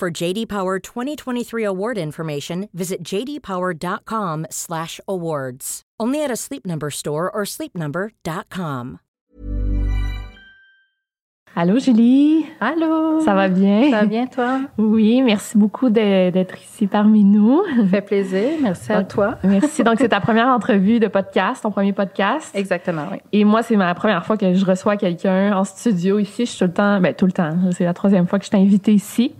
For JD Power 2023 award information, visit jdpower.com/awards. Only at a Sleep Number store or sleepnumber.com. Allô Julie? Allô? Ça va bien? Ça va bien toi? Oui, merci beaucoup d'être ici parmi nous. Ça fait plaisir. Merci à toi. Merci. Donc c'est ta première entrevue de podcast, ton premier podcast. Exactement, oui. Et moi, c'est ma première fois que je reçois quelqu'un en studio ici. Je suis tout le temps, ben tout le temps. C'est la troisième fois que je t'ai invité ici.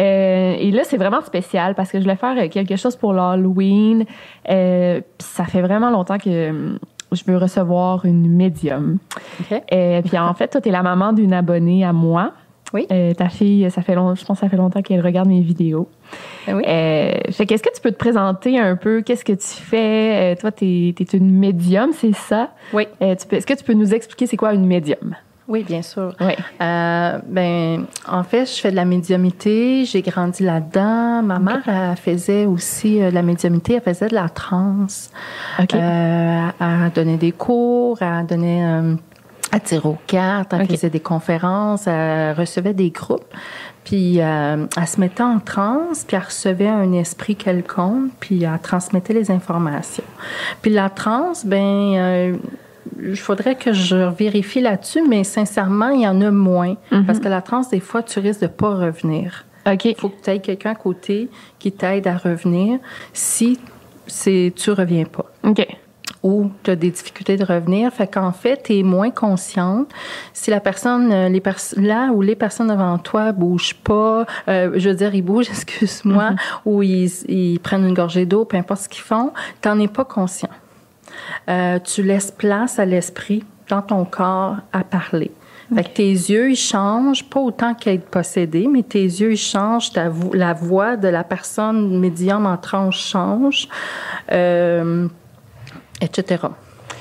Euh, et là, c'est vraiment spécial parce que je voulais faire euh, quelque chose pour l'Halloween. Euh, ça fait vraiment longtemps que hum, je veux recevoir une médium. OK. Euh, puis en fait, toi, t'es la maman d'une abonnée à moi. Oui. Euh, ta fille, ça fait long, je pense que ça fait longtemps qu'elle regarde mes vidéos. Ben oui. Euh, fait qu'est-ce que tu peux te présenter un peu? Qu'est-ce que tu fais? Euh, toi, t'es es une médium, c'est ça? Oui. Euh, tu Est-ce que tu peux nous expliquer c'est quoi une médium? Oui, bien sûr. Oui. Euh, ben, en fait, je fais de la médiumité. J'ai grandi là-dedans. Ma mère, elle faisait aussi euh, de la médiumité. Elle faisait de la transe. Euh, elle donnait des cours. Elle donnait... Elle tirait aux cartes. Elle faisait des conférences. Elle recevait des groupes. Puis, euh, elle se mettait en transe, puis elle recevait un esprit quelconque, puis elle transmettait les informations. Puis la transe, ben... euh, il faudrait que je vérifie là-dessus, mais sincèrement, il y en a moins. Parce que la transe, des fois, tu risques de pas revenir. OK. Il faut que tu aies quelqu'un à côté qui t'aide à revenir si c'est tu reviens pas OK. ou tu as des difficultés de revenir. Fait qu'en fait, tu es moins consciente. Si la personne, euh, les pers là où les personnes devant toi bougent pas, euh, je veux dire, ils bougent, excuse-moi, ou ils, ils prennent une gorgée d'eau, peu importe ce qu'ils font, tu n'en es pas conscient. Euh, tu laisses place à l'esprit dans ton corps à parler. Fait que tes yeux, ils changent, pas autant qu'être possédé, mais tes yeux, ils changent, ta vo- la voix de la personne médium en tranche change, euh, etc.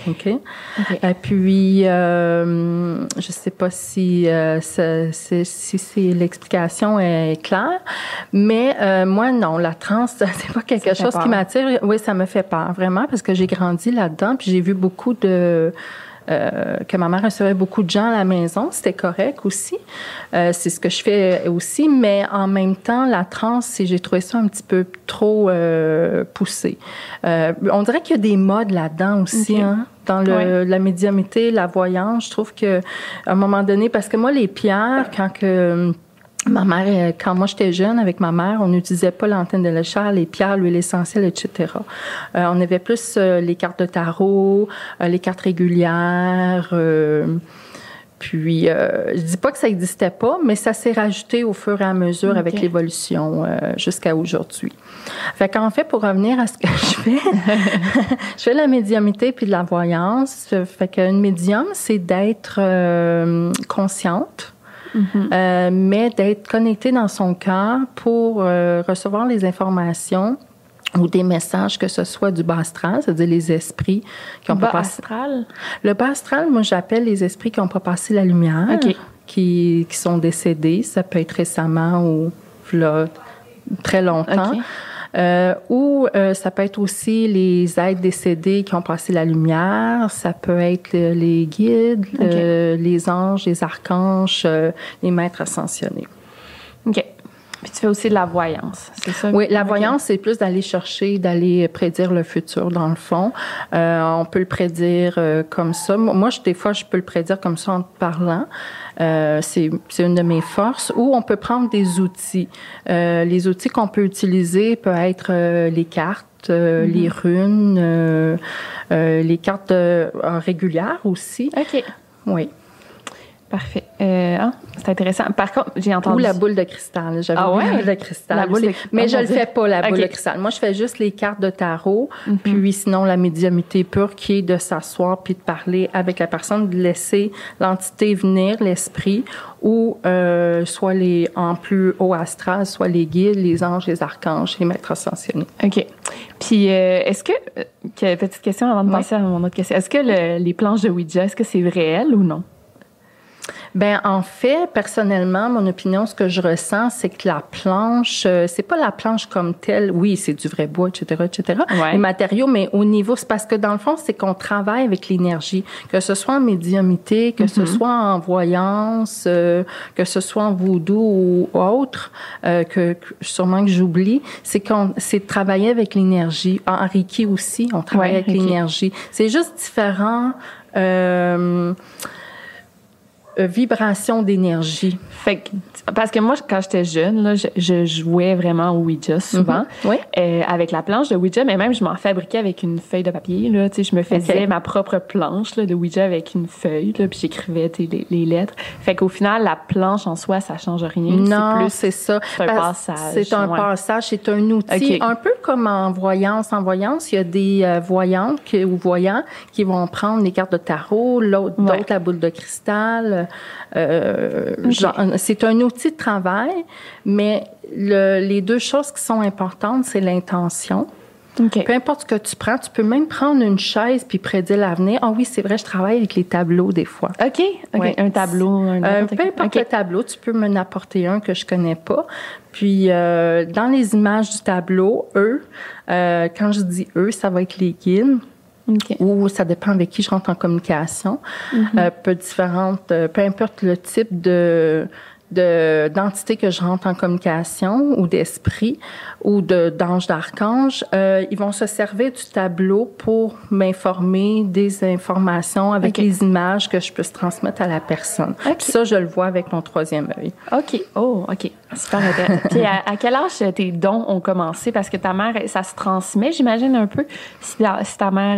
OK? Et puis, euh, je sais pas si, euh, si, l'explication est claire, mais euh, moi, non, la transe, c'est pas quelque chose peur. qui m'attire. Oui, ça me fait peur, vraiment, parce que j'ai grandi là-dedans, puis j'ai vu beaucoup de... euh, que ma mère recevait beaucoup de gens à la maison, c'était correct aussi. Euh, c'est ce que je fais aussi, mais en même temps, la transe, j'ai trouvé ça un petit peu trop euh, poussé. Euh, on dirait qu'il y a des modes là-dedans aussi, hein, dans le, la médiumité, la voyance. Je trouve que à un moment donné, parce que moi, les pierres, quand que Ma mère, euh, quand moi j'étais jeune avec ma mère, on n'utilisait pas l'antenne de l'échelle, les pierres, l'huile essentielle, etc. Euh, on avait plus euh, les cartes de tarot, euh, les cartes régulières. euh, puis, euh, je dis pas que ça n'existait pas, mais ça s'est rajouté au fur et à mesure avec l'évolution euh, jusqu'à aujourd'hui. Fait qu'en fait, pour revenir à ce que je fais, je fais de la médiumité puis de la voyance. Fait qu'une médium, c'est d'être euh, consciente. Euh, mais d'être connecté dans son cœur pour euh, recevoir les informations ou des messages, que ce soit du bas astral, c'est-à-dire les esprits qui ont Bas pas passé. astral? Le bas astral, moi, j'appelle les esprits qui n'ont pas passé la lumière, qui, qui sont décédés. Ça peut être récemment ou là, très longtemps. Euh, ou euh, ça peut être aussi les êtres décédés qui ont passé la lumière. Ça peut être euh, les guides, euh, les anges, les archanges, euh, les maîtres ascensionnés. OK. Puis tu fais aussi de la voyance, c'est ça? Oui, la voyance, c'est plus d'aller chercher, d'aller prédire le futur, dans le fond. Euh, on peut le prédire euh, comme ça. Moi, je, des fois, je peux le prédire comme ça en te parlant. Euh, c'est c'est une de mes forces. Ou on peut prendre des outils. Euh, les outils qu'on peut utiliser peuvent être euh, les cartes, euh, les runes, euh, euh, les cartes euh, régulières aussi. OK. Oui. Parfait. Euh, ah, c'est intéressant. Par contre, j'ai entendu. Ou la boule de cristal. J'avais Ah ouais? la boule de cristal. La boule de- Mais oh, je le fais pas, la boule de cristal. Moi, je fais juste les cartes de tarot. Mhm. Puis sinon, la médiumité pure qui est de s'asseoir puis de parler avec la personne, de laisser l'entité venir, l'esprit, ou euh, soit les en plus haut astral, soit les guides, les anges, les archanges, les maîtres ascensionnés. OK. Puis, euh, est-ce que, euh, que- petite question avant de Oui. passer à mon autre question. Est-ce que le- les planches de Ouija, est-ce que c'est réel ou non? Ben en fait, personnellement, mon opinion, ce que je ressens, c'est que la planche, euh, c'est pas la planche comme telle. Oui, c'est du vrai bois, etc., etc. Ouais. Les matériaux, mais au niveau, c'est parce que dans le fond, c'est qu'on travaille avec l'énergie, que ce soit en médiumité, que ce soit en voyance, euh, que ce soit en voodoo ou autre, euh, que, que sûrement que j'oublie, c'est qu'on, c'est de travailler avec l'énergie. En Reiki aussi, on travaille Ouais, avec l'énergie. C'est juste différent. Euh, euh, vibration d'énergie. Fait que, parce que moi, quand j'étais jeune, là, je, je jouais vraiment au Ouija souvent. Mhm. Oui. Euh, avec la planche de Ouija, mais même je m'en fabriquais avec une feuille de papier. Là, tu sais, je me faisais ma propre planche là, de Ouija avec une feuille, là, puis j'écrivais les, les lettres. Fait qu'au final, la planche en soi, ça change rien. Non, c'est ça. c'est un passage, C'est un ouais. passage, c'est un outil. Un peu comme en voyance. En voyance, il y a des euh, voyantes qui- ou voyants qui vont prendre les cartes de tarot, l'autre, Ouais. la boule de cristal. Euh, genre, c'est un outil de travail, mais le- les deux choses qui sont importantes, c'est l'intention. Peu importe ce que tu prends, tu peux même prendre une chaise puis prédire l'avenir. Ah oui, c'est vrai, je travaille avec les tableaux des fois. OK. Ouais. Un tableau, un Euh, peu importe le tableau, tu peux m'en apporter un que je connais pas. Puis euh, dans les images du tableau, eux, euh, quand je dis eux, ça va être les guides OK. ou ça dépend avec qui je rentre en communication. Euh, peu différentes, euh, peu importe le type de de- d'entité que je rentre en communication ou d'esprit ou de d'ange d'archange, euh, ils vont se servir du tableau pour m'informer des informations avec les images que je peux transmettre à la personne. Ok. Puis ça, je le vois avec mon troisième œil. OK. Oh, OK. Super intéressant. Puis à, à quel âge tes dons ont commencé? Parce que ta mère, ça se transmet, j'imagine, un peu, si, ta mère,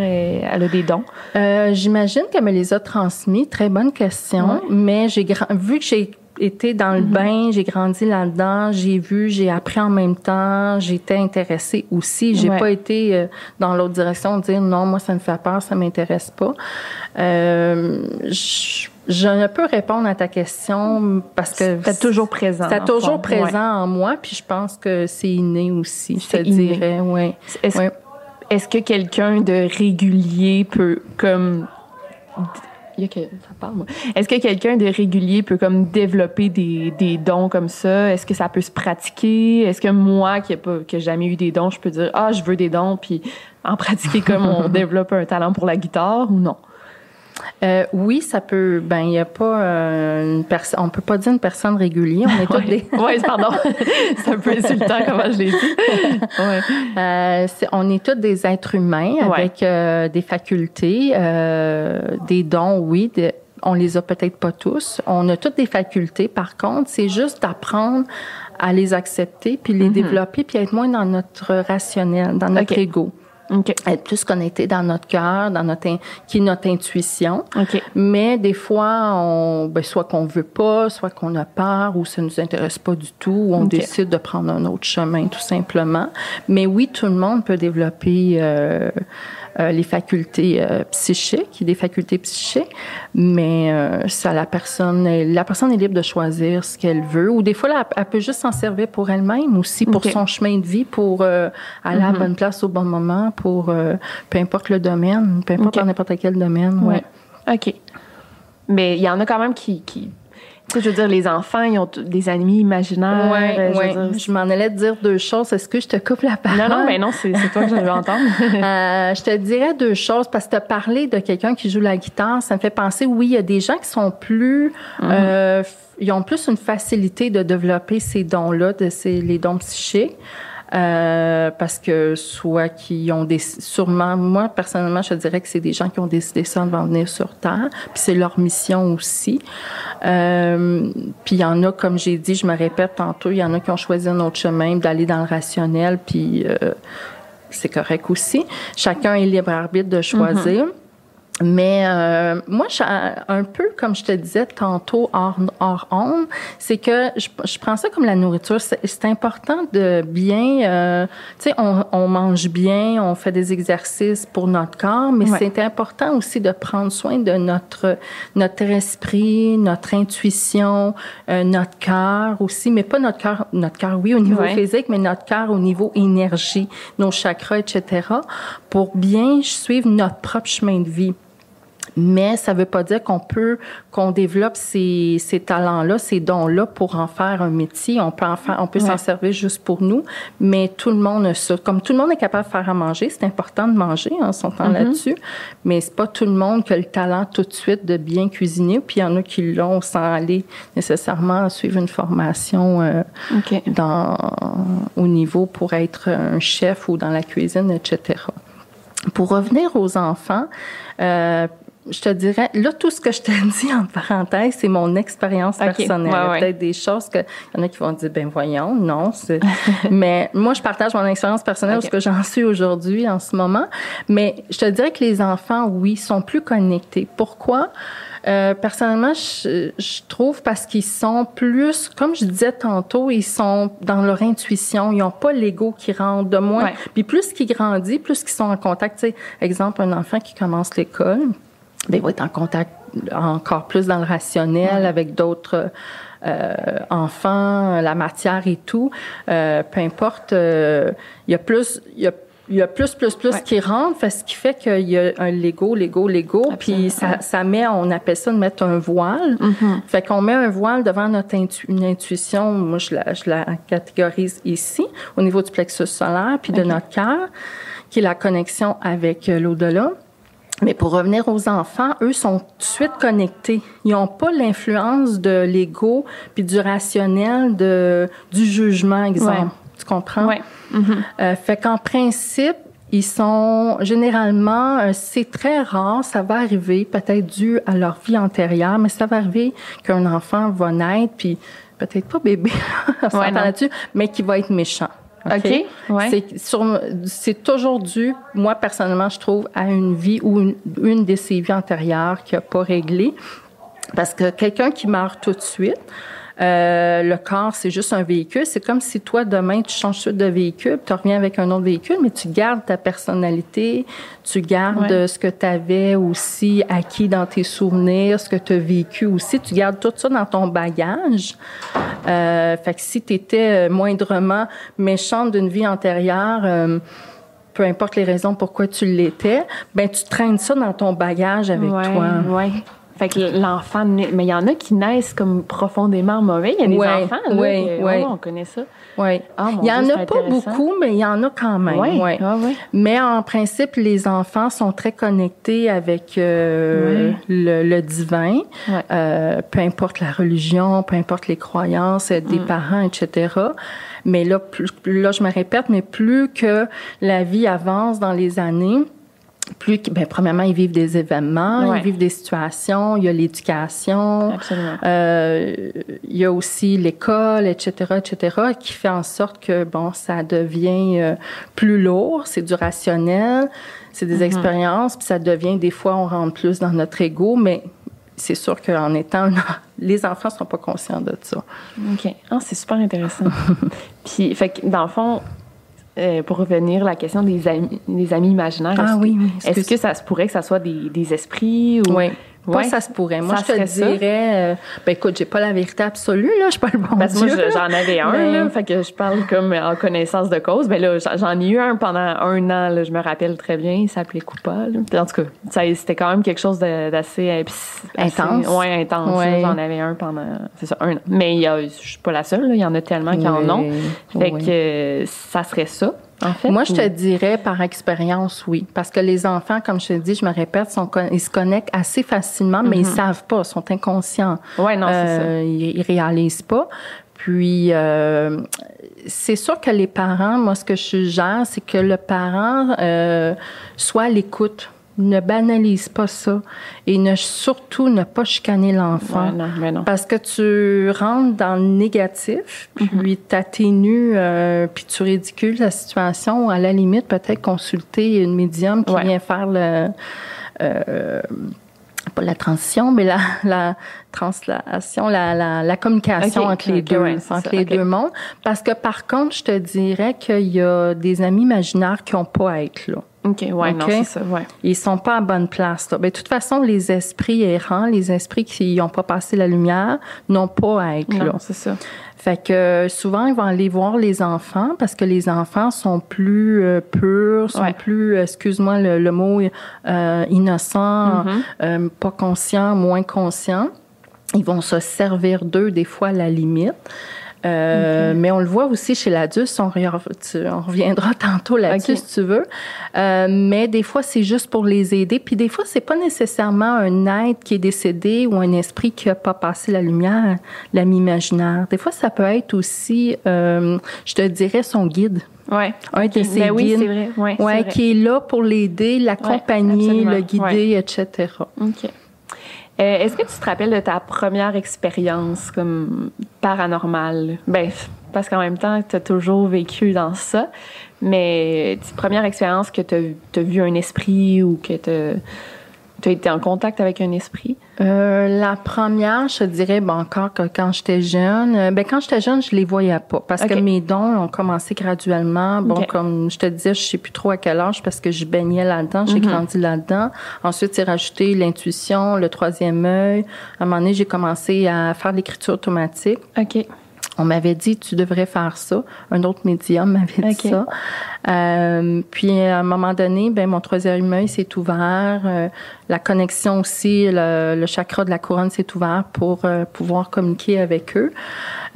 elle a des dons. Euh, J'imagine qu'elle me les a transmis. Très bonne question. Ouais. Mais j'ai vu que j'ai été dans le bain, j'ai grandi là-dedans, j'ai vu, j'ai appris en même temps, j'étais intéressée aussi. J'ai Ouais. pas été euh, dans l'autre direction, dire non, moi ça me fait peur, ça m'intéresse pas. Euh, je, je ne peux répondre à ta question parce que C'était toujours présent. c'est fond. toujours présent Ouais. en moi, puis je pense que c'est inné aussi. Je te C'est inné. dirais, ouais. Est-ce Ouais. est-ce que quelqu'un de régulier peut, comme. Il y a que, ça parle, moi. Est-ce que quelqu'un de régulier peut comme développer des, des dons comme ça? Est-ce que ça peut se pratiquer? Est-ce que moi, qui n'ai jamais eu des dons, je peux dire, ah, je veux des dons, puis en pratiquer comme on développe un talent pour la guitare ou non? Euh, oui, ça peut. Ben, il y a pas euh, une personne. On peut pas dire une personne régulière. On est tous des. Oui, pardon. C'est un peu insultant comment je l'ai dit. Ouais. Euh, on est tous des êtres humains avec euh, des facultés, euh, des dons, oui. de- on les a peut-être pas tous. On a toutes des facultés. Par contre, c'est juste d'apprendre à les accepter, puis les développer, puis être moins dans notre rationnel, dans notre ego. OK. Être plus connecté dans notre cœur, dans notre in- qui est notre intuition. OK. Mais des fois, on, ben, soit qu'on veut pas, soit qu'on a peur, ou ça nous intéresse pas du tout, ou on décide de prendre un autre chemin, tout simplement. Mais oui, tout le monde peut développer euh, les facultés euh, psychiques, des facultés psychiques, mais euh, ça, la personne, est- la personne est libre de choisir ce qu'elle veut, ou des fois, là, elle peut juste s'en servir pour elle-même aussi, pour son chemin de vie, pour euh, aller à la bonne place au bon moment, pour euh, peu importe le domaine, peu importe Ok. dans n'importe quel domaine. ouais. Ouais. OK. Mais il y en a quand même qui. qui tu sais, je veux dire, les enfants, ils ont des ennemis imaginaires. Ouais, euh, je veux ouais. dire, Je m'en allais te dire deux choses. Est-ce que je te coupe la parole? Non, non, mais non, c'est c'est toi que je veux entendre. Euh, je te dirais deux choses parce que tu as parlé de quelqu'un qui joue la guitare. Ça me fait penser, oui, il y a des gens qui sont plus, euh, f- ils ont plus une facilité de développer ces dons-là, de ces, les dons psychiques. Euh, parce que soit qui ont des sûrement moi personnellement je dirais que c'est des gens qui ont décidé ça de venir sur terre puis c'est leur mission aussi euh, puis il y en a comme j'ai dit je me répète tantôt il y en a qui ont choisi un autre chemin d'aller dans le rationnel puis euh, c'est correct aussi. Chacun est libre arbitre de choisir. Mais euh, moi, je, un peu comme je te disais tantôt hors, hors onde, c'est que je, je, prends ça comme la nourriture. C'est important de bien, euh, tu sais, on, on, mange bien, on fait des exercices pour notre corps, mais ouais. c'est important aussi de prendre soin de notre notre esprit, notre intuition, euh, notre cœur aussi, mais pas notre cœur, notre cœur oui au niveau ouais. physique, mais notre cœur au niveau énergie, nos chakras, etc. Pour bien suivre notre propre chemin de vie mais ça ne veut pas dire qu'on peut qu'on développe ces, ces talents-là, ces dons-là pour en faire un métier. On peut en faire, on peut ouais. s'en servir juste pour nous, mais tout le monde a ça. Comme tout le monde est capable de faire à manger, c'est important de manger, on s'entend mm -hmm. là-dessus, mais c'est pas tout le monde qui a le talent tout de suite de bien cuisiner. Puis il y en a qui l'ont sans aller nécessairement suivre une formation euh, okay. dans au niveau pour être un chef ou dans la cuisine, etc. Pour revenir aux enfants, euh, je te dirais, là, tout ce que je te dis en parenthèse, c'est mon expérience okay. personnelle. Ouais, ouais. Peut-être des choses que, il y en a qui vont dire, ben voyons, non. mais moi, je partage mon expérience personnelle okay. parce que j'en suis aujourd'hui, en ce moment. Mais je te dirais que les enfants, oui, sont plus connectés. Pourquoi? Euh, personnellement, je, je, trouve parce qu'ils sont plus, comme je disais tantôt, ils sont dans leur intuition. Ils n'ont pas l'ego qui rentre de moins. Ouais. Puis plus qu'ils grandissent, plus qu'ils sont en contact. Tu sais, exemple, un enfant qui commence l'école, ben, il va être en contact encore plus dans le rationnel ouais. avec d'autres euh, enfants, la matière et tout. Euh, peu importe, euh, il y a plus, il y a il y a plus, plus, plus ouais. qui rentre, fait, ce qui fait qu'il y a un Lego, Lego, Lego, puis ça, ça met, on appelle ça de mettre un voile. Mm -hmm. Fait qu'on met un voile devant notre intu une intuition, moi je la, je la catégorise ici, au niveau du plexus solaire, puis de notre cœur, qui est la connexion avec l'au-delà. Mais pour revenir aux enfants, eux sont tout de suite connectés. Ils n'ont pas l'influence de l'ego puis du rationnel, de, du jugement, exemple. Ouais. Tu comprends? Oui. Mm -hmm. euh, fait qu'en principe, ils sont généralement, euh, c'est très rare, ça va arriver, peut-être dû à leur vie antérieure, mais ça va arriver qu'un enfant va naître, puis peut-être pas bébé, on ouais, là-dessus, mais qui va être méchant. OK? Ouais. C'est toujours dû, moi, personnellement, je trouve, à une vie ou une, une de ses vies antérieures qui n'a pas réglé. Parce que quelqu'un qui meurt tout de suite, euh, le corps, c'est juste un véhicule. C'est comme si toi, demain, tu changes de véhicule, tu reviens avec un autre véhicule, mais tu gardes ta personnalité, tu gardes ouais. ce que tu avais aussi acquis dans tes souvenirs, ce que tu as vécu aussi. Tu gardes tout ça dans ton bagage. Euh, fait que si tu étais moindrement méchante d'une vie antérieure, euh, peu importe les raisons pourquoi tu l'étais, ben tu traînes ça dans ton bagage avec ouais, toi. Ouais. Fait que l'enfant, mais il y en a qui naissent comme profondément mauvais. Il y a des ouais, enfants, là, que, ouais. Oh, on connaît ça. Oui. Oh, il y en a pas beaucoup, mais il y en a quand même. Oui. Ouais. Ah, ouais. Mais en principe, les enfants sont très connectés avec euh, le, divin, euh, peu importe la religion, peu importe les croyances des mm. parents, etc. Mais là, plus, là, je me répète, mais plus que la vie avance dans les années, plus ben, premièrement ils vivent des événements ouais. ils vivent des situations il y a l'éducation euh, il y a aussi l'école etc etc qui fait en sorte que bon ça devient euh, plus lourd c'est du rationnel c'est des mm -hmm. expériences puis ça devient des fois on rentre plus dans notre ego mais c'est sûr qu'en étant les enfants sont pas conscients de ça ok ah, c'est super intéressant puis fait que dans le fond euh, pour revenir à la question des amis, des amis imaginaires, ah, oui, est-ce que ça se pourrait que ça soit des, des esprits ou oui. Ouais. ça se pourrait. Moi, je te dirais, euh, ben écoute, j'ai pas la vérité absolue, là, je suis pas le bon Parce Dieu. moi, j'en avais un, mais... là, fait que je parle comme en connaissance de cause. Ben là, j'en ai eu un pendant un an, là, je me rappelle très bien, il s'appelait Coupa, là. En tout cas, c'était quand même quelque chose d'assez... Intense? Ouais, intense. Ouais. J'en avais un pendant, c'est ça, un an. Mais je suis pas la seule, là, il y en a tellement qui oui. en ont. Fait oui. que euh, ça serait ça. En fait, Moi, je te dirais par expérience, oui. Parce que les enfants, comme je te dis, je me répète, sont, ils se connectent assez facilement, mais mm -hmm. ils savent pas, sont inconscients. Oui, non, c'est euh, ça. Ils, ils réalisent pas. Puis, euh, c'est sûr que les parents, moi, ce que je suggère, c'est que le parent euh, soit à l'écoute ne banalise pas ça et ne surtout ne pas chicaner l'enfant ouais, parce que tu rentres dans le négatif puis mm -hmm. t'atténues euh, puis tu ridicules la situation à la limite peut-être consulter une médium qui ouais. vient faire le euh, pas la transition, mais la, la translation, la, la, la communication entre les deux, entre les deux mondes. Parce que par contre, je te dirais qu'il y a des amis imaginaires qui n'ont pas à être là. OK, ouais, non, c'est ça, ouais. Ils sont pas à bonne place. Là. Ben, de toute façon, les esprits errants, les esprits qui n'ont pas passé la lumière, n'ont pas à être non, là. c'est ça. Fait que souvent, ils vont aller voir les enfants parce que les enfants sont plus euh, purs, sont Ouais. plus, euh, excuse-moi le, le mot, euh, innocents, Mm-hmm. euh, pas conscients, moins conscients. Ils vont se servir d'eux des fois à la limite. Euh, Mais on le voit aussi chez l'adulte, on, reviendra tantôt là-dessus si tu veux. Euh, mais des fois, c'est juste pour les aider. Puis des fois, c'est pas nécessairement un être qui est décédé ou un esprit qui a pas passé la lumière, l'ami imaginaire. Des fois, ça peut être aussi, euh, je te dirais, son guide. Ouais. Un de ses Ben oui, guides. c'est vrai. Ouais, Ouais, c'est vrai. qui est là pour l'aider, l'accompagner, le guider, etc. OK. Euh, Est-ce que tu te rappelles de ta première expérience comme paranormale? Ben, parce qu'en même temps, tu as toujours vécu dans ça, mais première expérience que tu as, vu un esprit ou que tu as été en contact avec un esprit? Euh, la première, je dirais, ben encore que quand j'étais jeune, euh, ben quand j'étais jeune, je les voyais pas parce que mes dons ont commencé graduellement. Bon, comme je te disais, je sais plus trop à quel âge parce que je baignais là-dedans, j'ai Mhm. grandi là-dedans. Ensuite, c'est rajouté l'intuition, le troisième œil. À un moment donné, j'ai commencé à faire l'écriture automatique. OK. On m'avait dit, tu devrais faire ça. Un autre médium m'avait dit ça. Euh, puis, à un moment donné, ben, mon troisième œil s'est ouvert. Euh, la connexion aussi, le, le chakra de la couronne s'est ouvert pour euh, pouvoir communiquer avec eux.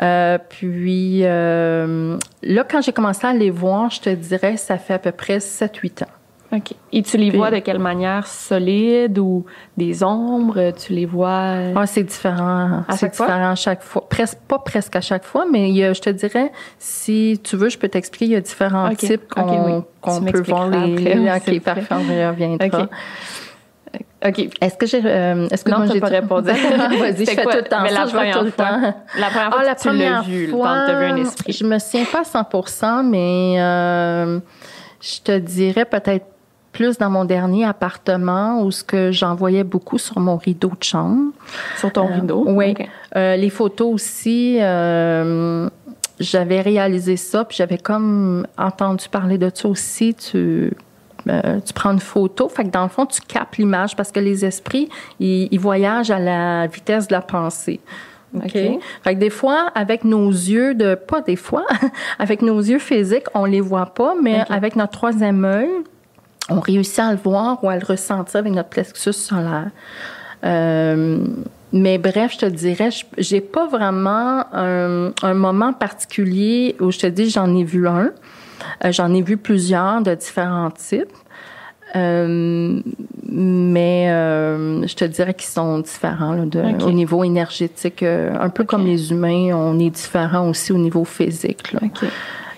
Euh, puis, euh, là, quand j'ai commencé à les voir, je te dirais, ça fait à peu près 7-8 ans. OK. Et tu les vois de quelle manière? Solide ou des ombres? Tu les vois... Ah, c'est différent. À C'est chaque fois? différent à chaque fois. Presque, pas presque à chaque fois, mais il y a, je te dirais, si tu veux, je peux t'expliquer, il y a différents Ok. types qu'on Ok, oui. qu'on peut voir les. après, ok, parfait, on reviendra. OK. OK. Est-ce que j'ai. Euh, est-ce que Non, moi j'ai pas répondu. Vas-y, je fais quoi? tout le temps Mais ça, la je vois tout première le fois. temps. La première fois Ah, la que tu l'as première vu, vu un esprit. Je me souviens pas à 100 mais euh, je te dirais peut-être plus dans mon dernier appartement où ce que j'en voyais beaucoup sur mon rideau de chambre. Sur ton rideau? Oui. Euh, les photos aussi, euh, j'avais réalisé ça, puis j'avais comme entendu parler de ça aussi. Tu, euh, tu prends une photo, fait que dans le fond, tu captes l'image parce que les esprits, ils, ils voyagent à la vitesse de la pensée. OK? OK? Fait que des fois, avec nos yeux de, pas des fois, avec nos yeux physiques, on les voit pas, mais avec notre troisième œil, on réussit à le voir ou à le ressentir avec notre plexus solaire. Euh, mais bref, je te dirais, je- j'ai pas vraiment un, un moment particulier où je te dis j'en ai vu un. Euh, j'en ai vu plusieurs de différents types. Euh, mais euh, je te dirais qu'ils sont différents là, de, au niveau énergétique. euh, un peu comme les humains, on est différents aussi au niveau physique. Là.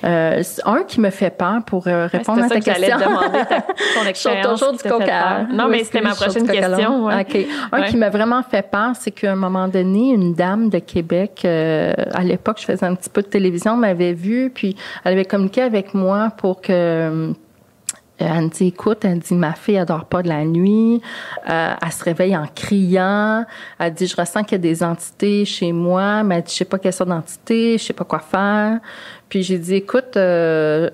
Euh, un qui me fait peur pour euh, Ouais, répondre à ta que question. demander, ta- ton expérience. toujours du âne. Non, mais c'était ma prochaine question. l'âne. ouais. OK. Un Ouais. qui m'a vraiment fait peur, c'est qu'à un moment donné, une dame de Québec, euh, à l'époque, je faisais un petit peu de télévision, m'avait vue, puis elle avait communiqué avec moi pour que elle me dit, écoute, elle dit, ma fille, elle dort pas de la nuit. Euh, elle se réveille en criant. Elle dit, je ressens qu'il y a des entités chez moi. Mais elle dit, je sais pas quelle sorte d'entité, je sais pas quoi faire. Puis j'ai dit, écoute, euh,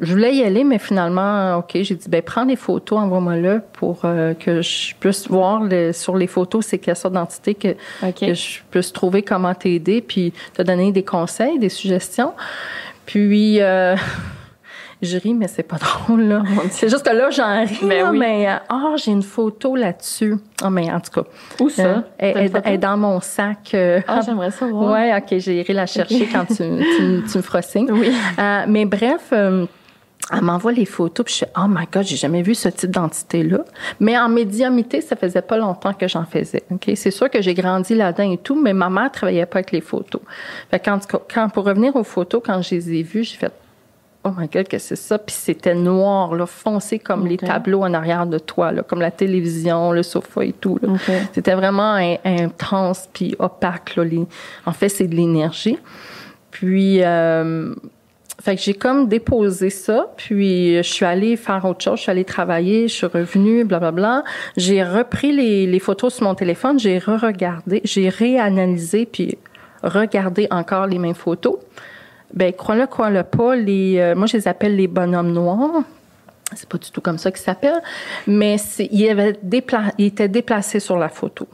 je voulais y aller, mais finalement, OK, j'ai dit, ben prends des photos, envoie-moi-le pour euh, que je puisse voir le- sur les photos c'est quelle sorte d'entité que je puisse trouver comment t'aider, puis te donner des conseils, des suggestions. Puis, euh, je ris, mais c'est pas drôle, là. C'est juste que là, j'en ris, Ben là, oui. mais, ah, j'ai une photo là-dessus. Ah, mais en tout cas. Où ça? euh, elle, est dans mon sac. euh, Ah, j'aimerais ça voir. Ouais, OK, j'irai la chercher quand tu, tu, tu me feras signe. Oui. Euh, mais bref, elle m'envoie les photos, puis je suis oh my God, j'ai jamais vu ce type d'entité-là. Mais en médiumité, ça faisait pas longtemps que j'en faisais. Ok, C'est sûr que j'ai grandi là-dedans et tout, mais ma mère travaillait pas avec les photos. Fait quand, quand, pour revenir aux photos, quand je les ai vues, j'ai fait Oh my God, que c'est ça? Puis c'était noir, là, foncé comme les tableaux en arrière de toi, là, comme la télévision, le sofa et tout. C'était vraiment in- intense puis opaque. Là, les- En fait, c'est de l'énergie. Puis, euh, fait que j'ai comme déposé ça, puis je suis allée faire autre chose, je suis allée travailler, je suis revenue, blablabla. J'ai repris les, les photos sur mon téléphone, j'ai re-regardé, j'ai réanalysé, puis regardé encore les mêmes photos. Ben, crois-le, crois-le pas, les, euh, moi, je les appelle les bonhommes noirs. C'est pas du tout comme ça qu'ils s'appellent, mais il, avait dépla- il était déplacé sur la photo.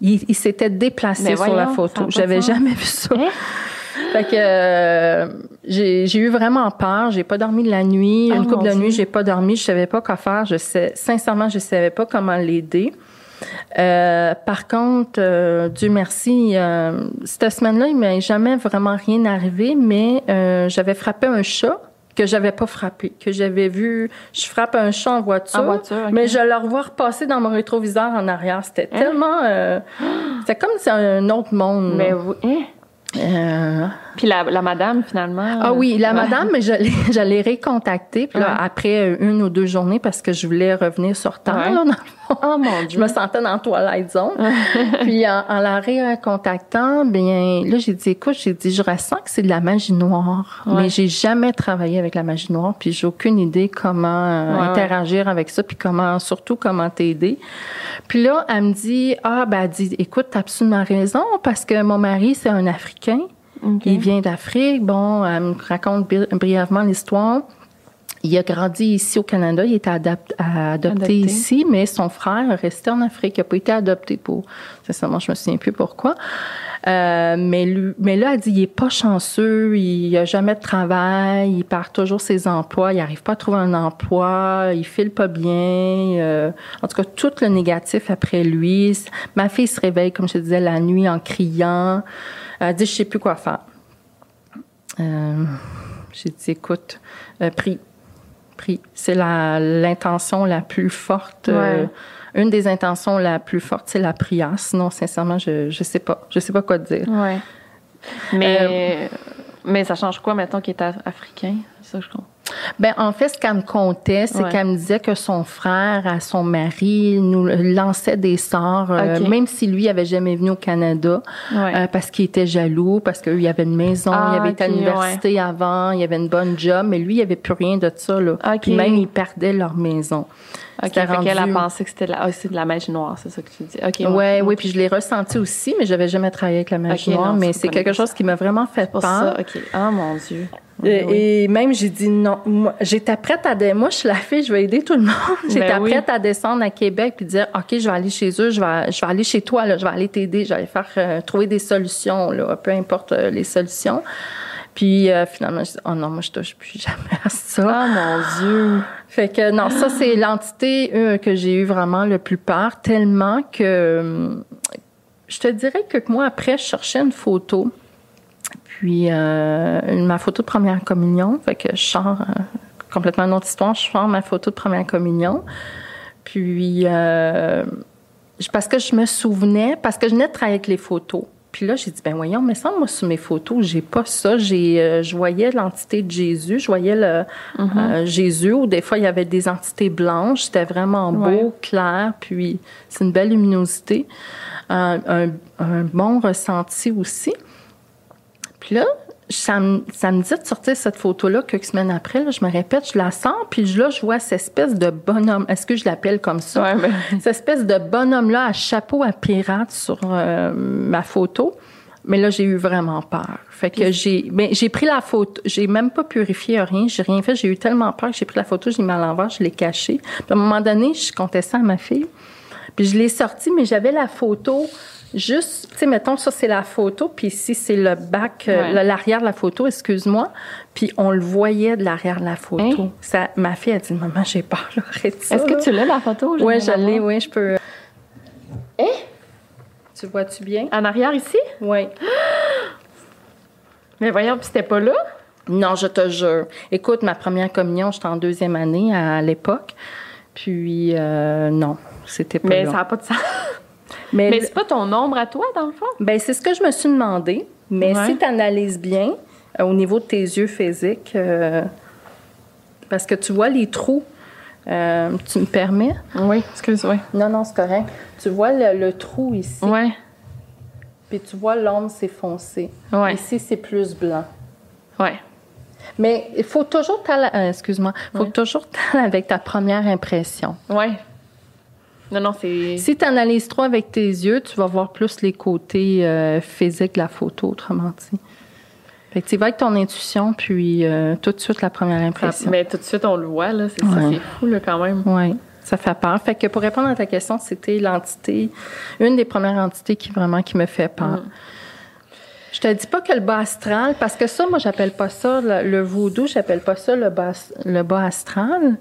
Il, il s'était déplacé Mais sur la photo. J'avais jamais vu ça. Hein? Fait que euh, j'ai eu vraiment peur. J'ai pas dormi de la nuit. Oh, Une couple de nuit, j'ai pas dormi. Je savais pas quoi faire. Je sais, sincèrement, je savais pas comment l'aider. Euh, par contre, euh, Dieu merci, euh, cette semaine-là, il m'est jamais vraiment rien arrivé, mais j'avais frappé un chat que j'avais pas frappé, que j'avais vu. Je frappe un chat en voiture, En voiture, ok. mais je le revois repasser dans mon rétroviseur en arrière. C'était Hein? tellement, c'était comme si c'était un autre monde. Mais vous, hein? Euh, Puis la, la madame, finalement. ah oui, la ouais. madame, mais je l'ai, je l'ai récontactée. Puis là, Ouais. après euh, une ou deux journées, parce que je voulais revenir sur Terre, Ouais. là, dans le fond. Oh mon Je Dieu. me sentais dans la Twilight Zone. puis en, en la récontactant, bien là, j'ai dit, écoute, j'ai dit, je ressens que c'est de la magie noire. Mais j'ai jamais travaillé avec la magie noire, puis j'ai aucune idée comment euh, interagir avec ça, puis comment, surtout comment t'aider. Puis là, elle me dit, ah, ben, elle dit, écoute, t'as absolument raison, parce que mon mari, c'est un Africain. Il vient d'Afrique. Bon, elle me raconte bri- brièvement l'histoire. Il a grandi ici au Canada. Il était adap- à- adopté, Adopté. ici, mais son frère est resté en Afrique. Il n'a pas été adopté pour. Sincèrement, je me souviens plus pourquoi. Euh, mais, lui, mais là, elle dit il est pas chanceux, il a jamais de travail, il perd toujours ses emplois, il arrive pas à trouver un emploi, il file pas bien. euh, en tout cas, tout le négatif après lui. Ma fille se réveille, comme je te disais, la nuit en criant. Elle dit je sais plus quoi faire. Euh, J'ai dit écoute, euh, prie, C'est la l'intention la plus forte. euh, une des intentions la plus forte, c'est la prière. Sinon, sincèrement, je je sais pas, je sais pas quoi te dire. Ouais. Mais, mais ça change quoi, mettons, qu'il est af- africain? C'est ça que je comprends. Ben en fait, ce qu'elle me contait, c'est Ouais. qu'elle me disait que son frère, à son mari, nous lançait des sorts, euh, même si lui avait jamais venu au Canada, Ouais. euh, parce qu'il était jaloux, parce qu'il y avait une maison, Ah, il avait été à l'université avant, il y avait une bonne job, mais lui, il avait plus rien de ça là. Puis même ils perdaient leur maison. OK, qu'elle a pensé que c'était de la, ah, de la magie noire, c'est ça que tu dis. OK, Ouais, oui, puis je l'ai ressenti aussi, mais j'avais jamais travaillé avec la magie noire, non, mais c'est quelque chose qui m'a vraiment fait peur. ça, OK. Ah, mon Dieu. Euh, Oui. Et même, j'ai dit non. J'étais prête à... Moi, je suis la fille, je vais aider tout le monde. J'étais Ben oui. prête à descendre à Québec puis dire, OK, je vais aller chez eux, je vais, je vais aller chez toi, là, je vais aller t'aider, je vais aller faire euh, trouver des solutions, là, peu importe euh, les solutions. Puis finalement, je dis, oh non, moi, je touche plus jamais à ça. Ah, mon Dieu. Fait que non, ça, c'est l'entité que j'ai eu vraiment le plus peur, tellement que euh, je te dirais que moi, après, je cherchais une photo. Puis euh, ma photo de première communion, fait que je sors euh, complètement une autre histoire, je sors ma photo de première communion. Puis euh, parce que je me souvenais, parce que je venais de travailler avec les photos. Puis là, j'ai dit, ben voyons, mais ça, moi, sur mes photos, j'ai pas ça. J'ai, euh, je voyais l'entité de Jésus, je voyais le euh, Jésus, ou des fois, il y avait des entités blanches. C'était vraiment beau, Ouais. clair, puis c'est une belle luminosité. Un bon ressenti aussi. Puis là, ça me, ça me dit de sortir cette photo-là quelques semaines après. Là, je me répète, je la sors, puis là, je vois cette espèce de bonhomme. Est-ce que je l'appelle comme ça? Ouais, ben, Cette espèce de bonhomme-là à chapeau à pirate sur euh, ma photo. Mais là, j'ai eu vraiment peur. Fait que j'ai, j'ai pris la photo, j'ai même pas purifié rien, j'ai rien fait, j'ai eu tellement peur que j'ai pris la photo, j'ai mis à l'envers, je l'ai cachée. Puis à un moment donné, je comptais ça à ma fille. Puis je l'ai sortie, mais j'avais la photo juste, tu sais, mettons, ça c'est la photo, puis ici c'est le back, euh, Ouais. l'arrière de la photo, excuse-moi. Puis on le voyait de l'arrière de la photo. Hein? Ça, ma fille a dit, maman, j'ai peur, là, arrête ça. Est-ce que tu l'as, la photo? Oui, je l'ai, oui, je peux. Tu vois-tu bien? En arrière, ici? Oui. Mais voyons, puis c'était pas là? Non, je te jure. Écoute, ma première communion, j'étais en deuxième année à l'époque. Puis, euh, non, c'était pas Mais là. ça n'a pas de sens. Mais, Mais c'est pas ton ombre à toi, dans le fond? ben, c'est ce que je me suis demandé. Mais Ouais. si tu analyses bien, euh, au niveau de tes yeux physiques, euh, parce que tu vois les trous, euh, tu me permets? Oui, excuse-moi. Non, non, c'est correct. Tu vois le, le trou ici, Ouais. puis tu vois l'ombre, c'est foncé. Ouais. Ici, c'est plus blanc. Ouais. Mais il faut toujours t'aller, euh, excuse-moi, faut toujours t'aller avec ta première impression. Ouais. Non, non, c'est. Si tu analyses trop avec tes yeux, tu vas voir plus les côtés euh, physiques de la photo, autrement dit. Fait que tu vas avec ton intuition, puis euh, tout de suite la première impression. Mais tout de suite, on le voit, là. C'est Ouais. fou, là, quand même. Oui, ça fait peur. Fait que pour répondre à ta question, c'était l'entité, une des premières entités qui vraiment qui me fait peur. Mm. Je te dis pas que le bas astral, parce que ça, moi, j'appelle pas ça le, le voodoo, j'appelle pas ça le bas, le bas astral.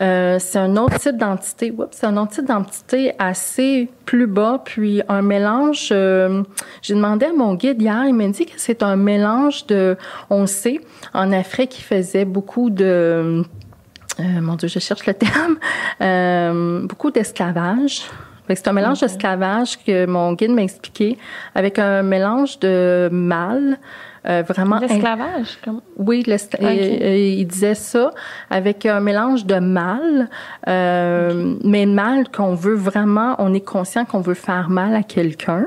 Euh, c'est un autre type d'entité. C'est un autre type d'entité assez plus bas, puis un mélange. euh, J'ai demandé à mon guide hier, il m'a dit que c'est un mélange de. On sait, en Afrique, il faisait beaucoup de. euh, mon Dieu, je cherche le terme. Euh, beaucoup d'esclavage. C'est un mélange d'esclavage que mon guide m'a expliqué, avec un mélange de mal, euh, vraiment L'esclavage, comme. oui, et- et il disait ça avec un mélange de mal, euh, mais mal qu'on veut vraiment, on est conscient qu'on veut faire mal à quelqu'un,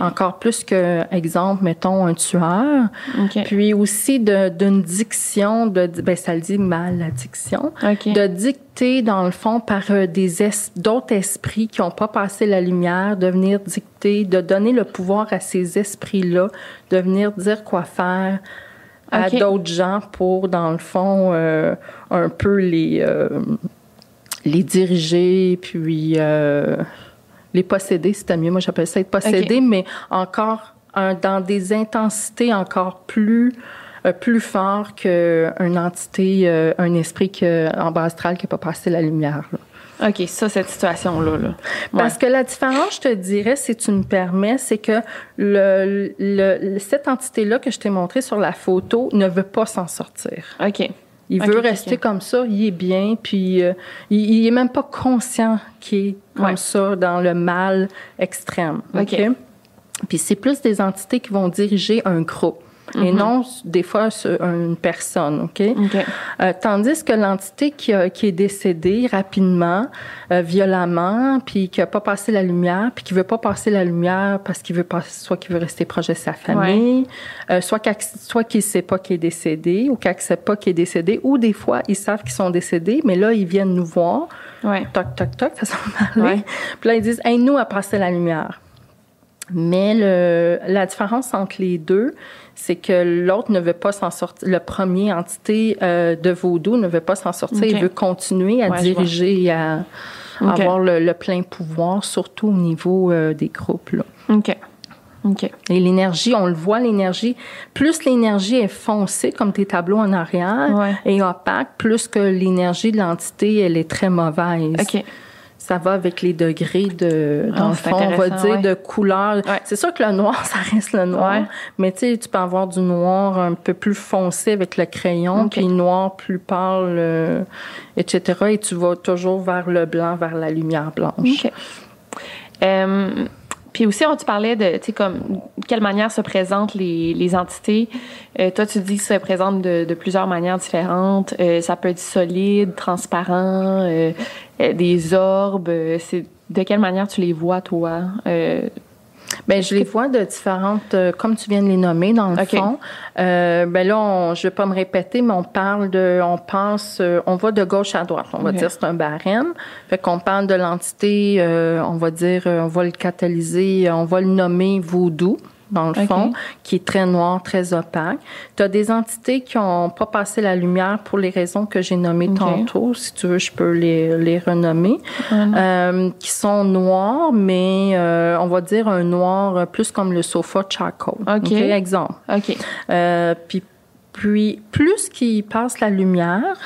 Encore plus que, exemple, mettons un tueur, puis aussi d'une diction, de, ben ça le dit mal, la diction, de dicter dans le fond par euh, des es- d'autres esprits qui n'ont pas passé la lumière, de venir dicter, de donner le pouvoir à ces esprits-là, de venir dire quoi faire à d'autres gens pour, dans le fond, euh, un peu les, euh, les diriger, puis euh, les posséder, c'était mieux. Moi, j'appelle ça être possédé, mais encore un- dans des intensités encore plus euh, plus fort qu'une entité, euh, un esprit que, en bas astral qui n'a pas passé la lumière. là. OK, ça, cette situation-là. Là. Parce que la différence, je te dirais, si tu me permets, c'est que le, le- cette entité-là que je t'ai montrée sur la photo ne veut pas s'en sortir. OK. Il veut rester comme ça, il est bien, puis euh, il, il est même pas conscient qu'il est comme Ouais. ça dans le mal extrême. Ok? Puis c'est plus des entités qui vont diriger un groupe. Et non, des fois, sur une personne, OK? Mhm. OK. Euh, tandis que l'entité qui, qui est décédée rapidement, euh, violemment, puis qui a pas passé la lumière, puis qui veut pas passer la lumière parce qu'il veut pas, soit qu'il veut rester proche de sa famille, euh, soit qu'il soit qu'il sait pas qu'il est décédé ou qu'il accepte pas qu'il est décédé, ou des fois ils savent qu'ils sont décédés, mais là ils viennent nous voir, Ouais. toc toc toc, façon de parler, Ouais. puis là ils disent, hey, nous à passer la lumière. Mais le, la différence entre les deux, c'est que l'autre ne veut pas s'en sortir. Le premier entité euh, de vaudou ne veut pas s'en sortir. Ok. Il veut continuer à Ouais, diriger et à avoir le, le plein pouvoir, surtout au niveau euh, des groupes. Là. OK. OK. Et l'énergie, on le voit, l'énergie, plus l'énergie est foncée, comme tes tableaux en arrière, Ouais. et opaque, plus que l'énergie de l'entité, elle est très mauvaise. OK. Ça va avec les degrés de, dans le fond, on va dire, ouais. de couleur. Ouais. C'est sûr que le noir, ça reste le noir. Ouais. Mais tu sais, tu peux avoir du noir un peu plus foncé avec le crayon, puis noir plus pâle, euh, etc. Et tu vas toujours vers le blanc, vers la lumière blanche. Euh, puis aussi, tu parlais de, tu sais, comme, quelle manière se présentent les, les entités. Euh, toi, tu dis que ça se présente de, de plusieurs manières différentes. Euh, ça peut être solide, transparent, euh, euh, des orbes. Euh, c'est de quelle manière tu les vois, toi? Ben, je les vois de différentes, euh, comme tu viens de les nommer dans le fond. Euh, ben là, on, je vais pas me répéter, mais on parle de, on pense, euh, on va de gauche à droite. On va dire c'est un barème. Fait qu'on parle de l'entité, euh, on va dire, euh, on va le catalyser, on va le nommer voodoo dans le fond, qui est très noir, très opaque. Tu as des entités qui ont pas passé la lumière pour les raisons que j'ai nommées tantôt. Si tu veux, je peux les, les renommer. Euh, qui sont noirs, mais euh, on va dire un noir euh, plus comme le sofa charcoal. Ok. Exemple. OK. Euh, puis, puis, plus qu'ils passent la lumière,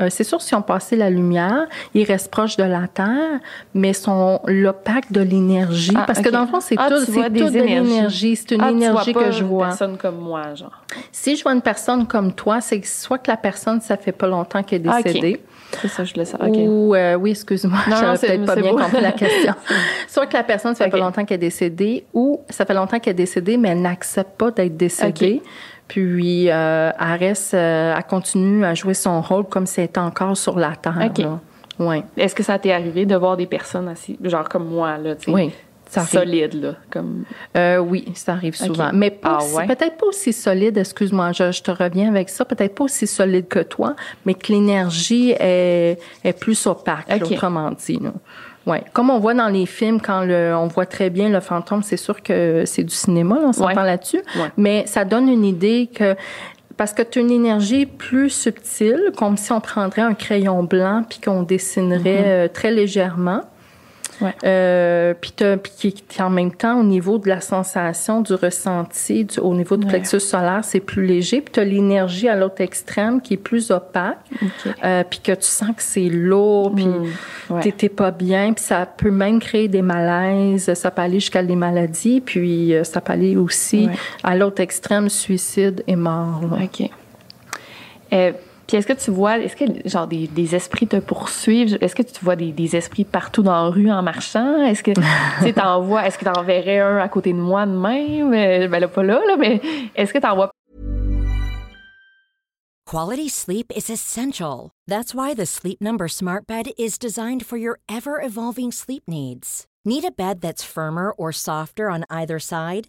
euh, c'est sûr, si on passait la lumière, ils restent proches de la Terre, mais sont l'opaque de l'énergie. Ah, parce que dans le fond, c'est Ah, tout, c'est tout de l'énergie. C'est une Ah, tu vois énergie pas que je une vois. personne comme moi, genre. Si je vois une personne comme toi, c'est que soit que la personne, ça fait pas longtemps qu'elle est Ah, décédée. C'est ça, je le sais. OK. Ou, euh, oui, excuse-moi, j'avais peut-être pas bien beau. compris la question. Soit que la personne, ça fait pas longtemps qu'elle est décédée, ou ça fait longtemps qu'elle est décédée, mais elle n'accepte pas d'être décédée. Puis, euh, reste, euh, elle continue à jouer son rôle comme si elle était encore sur la Terre. Ok. là. Ouais. Est-ce que ça t'est arrivé de voir des personnes assis, genre comme moi, là, tu sais? Oui. solide, là. Comme... Euh, oui, ça arrive souvent. Mais pas ah, peut-être pas aussi solide, excuse-moi, je, te reviens avec ça, peut-être pas aussi solide que toi, mais que l'énergie est, est plus opaque, autrement dit. Ouais, comme on voit dans les films, quand le, on voit très bien le fantôme, c'est sûr que c'est du cinéma, là, on s'entend là-dessus, mais ça donne une idée que parce que tu as une énergie plus subtile, comme si on prendrait un crayon blanc puis qu'on dessinerait mm-hmm. euh, très légèrement. Ouais. Euh, puis en même temps, au niveau de la sensation, du ressenti, au niveau du plexus solaire, c'est plus léger. Puis tu as l'énergie à l'autre extrême qui est plus opaque. Euh, puis que tu sens que c'est lourd, puis mm. t'étais pas bien. Puis ça peut même créer des malaises. Ça peut aller jusqu'à des maladies. Puis euh, ça peut aller aussi à l'autre extrême, suicide et mort. OK. Euh, puis est-ce que tu vois, est-ce que genre des, des, esprits te poursuivent? Est-ce que tu vois des, des, esprits partout dans la rue en marchant? Est-ce que tu t'en vois, est-ce que t'en verrais un à côté de moi de même? Ben là, pas là, là mais est-ce que t'en vois? Quality sleep is essential. That's why the Sleep Number Smart Bed is designed for your ever-evolving sleep needs. Need a bed that's firmer or softer on either side?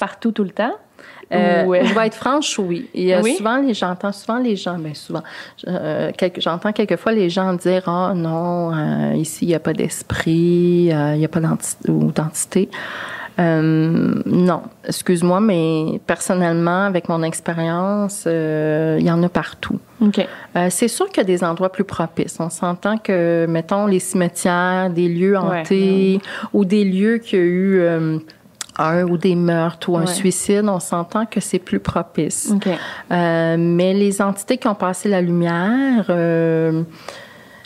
Partout tout le temps? Euh, je vais être franche, oui. Et oui? souvent, j'entends souvent les gens, bien souvent, euh, j'entends quelquefois les gens dire Ah oh, non, euh, ici, il n'y a pas d'esprit, il n'y a pas d'entité. non, excuse-moi, mais personnellement, avec mon expérience, il y en a partout. Okay. c'est sûr qu'il y a des endroits plus propices. On s'entend que, mettons, les cimetières, des lieux hantés ou des lieux qui ont eu un ou des meurtres ou un suicide, on s'entend que c'est plus propice. Euh, mais les entités qui ont passé la lumière, euh,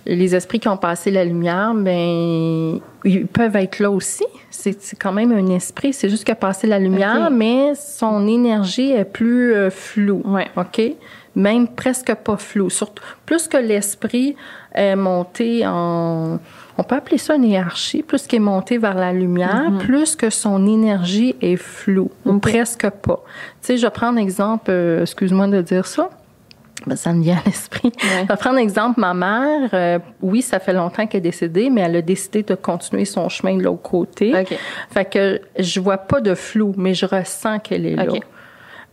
les esprits qui ont passé la lumière, ben ils peuvent être là aussi. C'est quand même un esprit. C'est juste qu'il a passé la lumière, mais son énergie est plus euh, floue. OK? Même presque pas floue. Surtout, plus que l'esprit est monté en on peut appeler ça une hiérarchie, plus qu'il est monté vers la lumière, mhm. plus que son énergie est floue, ou presque pas. Tu sais, je prends un exemple, euh, excuse-moi de dire ça, ben, ça me vient à l'esprit. Je vais prendre un exemple, ma mère, euh, oui, ça fait longtemps qu'elle est décédée, mais elle a décidé de continuer son chemin de l'autre côté. Fait que je vois pas de flou, mais je ressens qu'elle est là.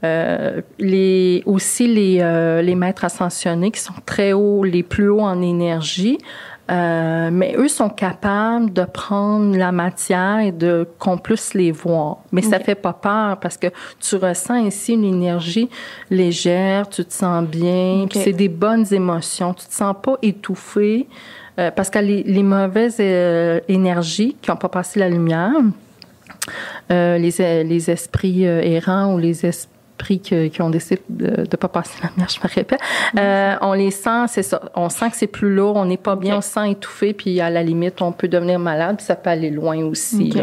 Euh, les, aussi les, les maîtres ascensionnés qui sont très hauts, les plus hauts en énergie, euh, mais eux sont capables de prendre la matière et de qu'on puisse les voir. Mais ça fait pas peur parce que tu ressens ici une énergie légère, tu te sens bien, c'est des bonnes émotions. Tu te sens pas étouffé euh, parce que les, les mauvaises euh, énergies qui ont pas passé la lumière, les, les esprits errants ou les esprits qui, ont décidé de ne pas passer la mer, je me répète. Euh, on les sent, c'est ça. On sent que c'est plus lourd, on n'est pas bien, on se sent étouffé, puis à la limite, on peut devenir malade, puis ça peut aller loin aussi,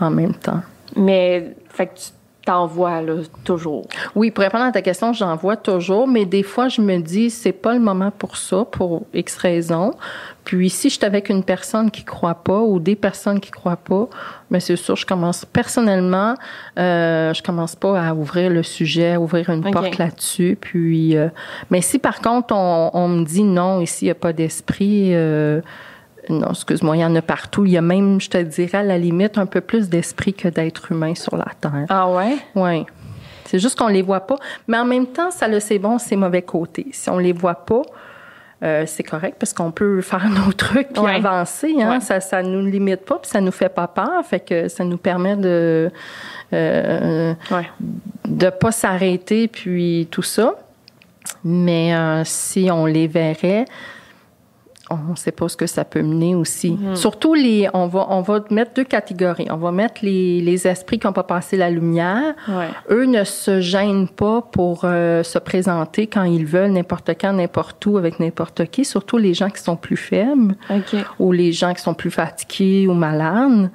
en même temps. Mais, fait que tu t'en vois là, toujours. Oui, pour répondre à ta question, j'en vois toujours, mais des fois, je me dis, c'est pas le moment pour ça, pour X raisons. Puis si je suis avec une personne qui croit pas ou des personnes qui croient pas, mais ben, c'est sûr, je commence personnellement, euh, je commence pas à ouvrir le sujet, à ouvrir une porte là-dessus. Puis, euh, mais si par contre on, on me dit non, ici il y a pas d'esprit. Euh, non, excuse-moi, il y en a partout. Il y a même, je te dirais, à la limite, un peu plus d'esprit que d'être humain sur la Terre. Ah ouais? Oui. C'est juste qu'on les voit pas. Mais en même temps, ça le c'est bon, c'est mauvais côté. Si on les voit pas, euh, c'est correct parce qu'on peut faire nos trucs puis Ouais. avancer. Hein? Ouais. Ça, ça nous limite pas puis ça nous fait pas peur. Fait que ça nous permet de euh, Ouais. de pas s'arrêter puis tout ça. Mais euh, si on les verrait, on ne sait pas ce que ça peut mener aussi. Mhm. Surtout les, on va, on va mettre deux catégories. On va mettre les, les esprits qui n'ont pas passé la lumière. Ouais. Eux ne se gênent pas pour euh, se présenter quand ils veulent, n'importe quand, n'importe où, avec n'importe qui. Surtout les gens qui sont plus faibles ou les gens qui sont plus fatigués ou malades.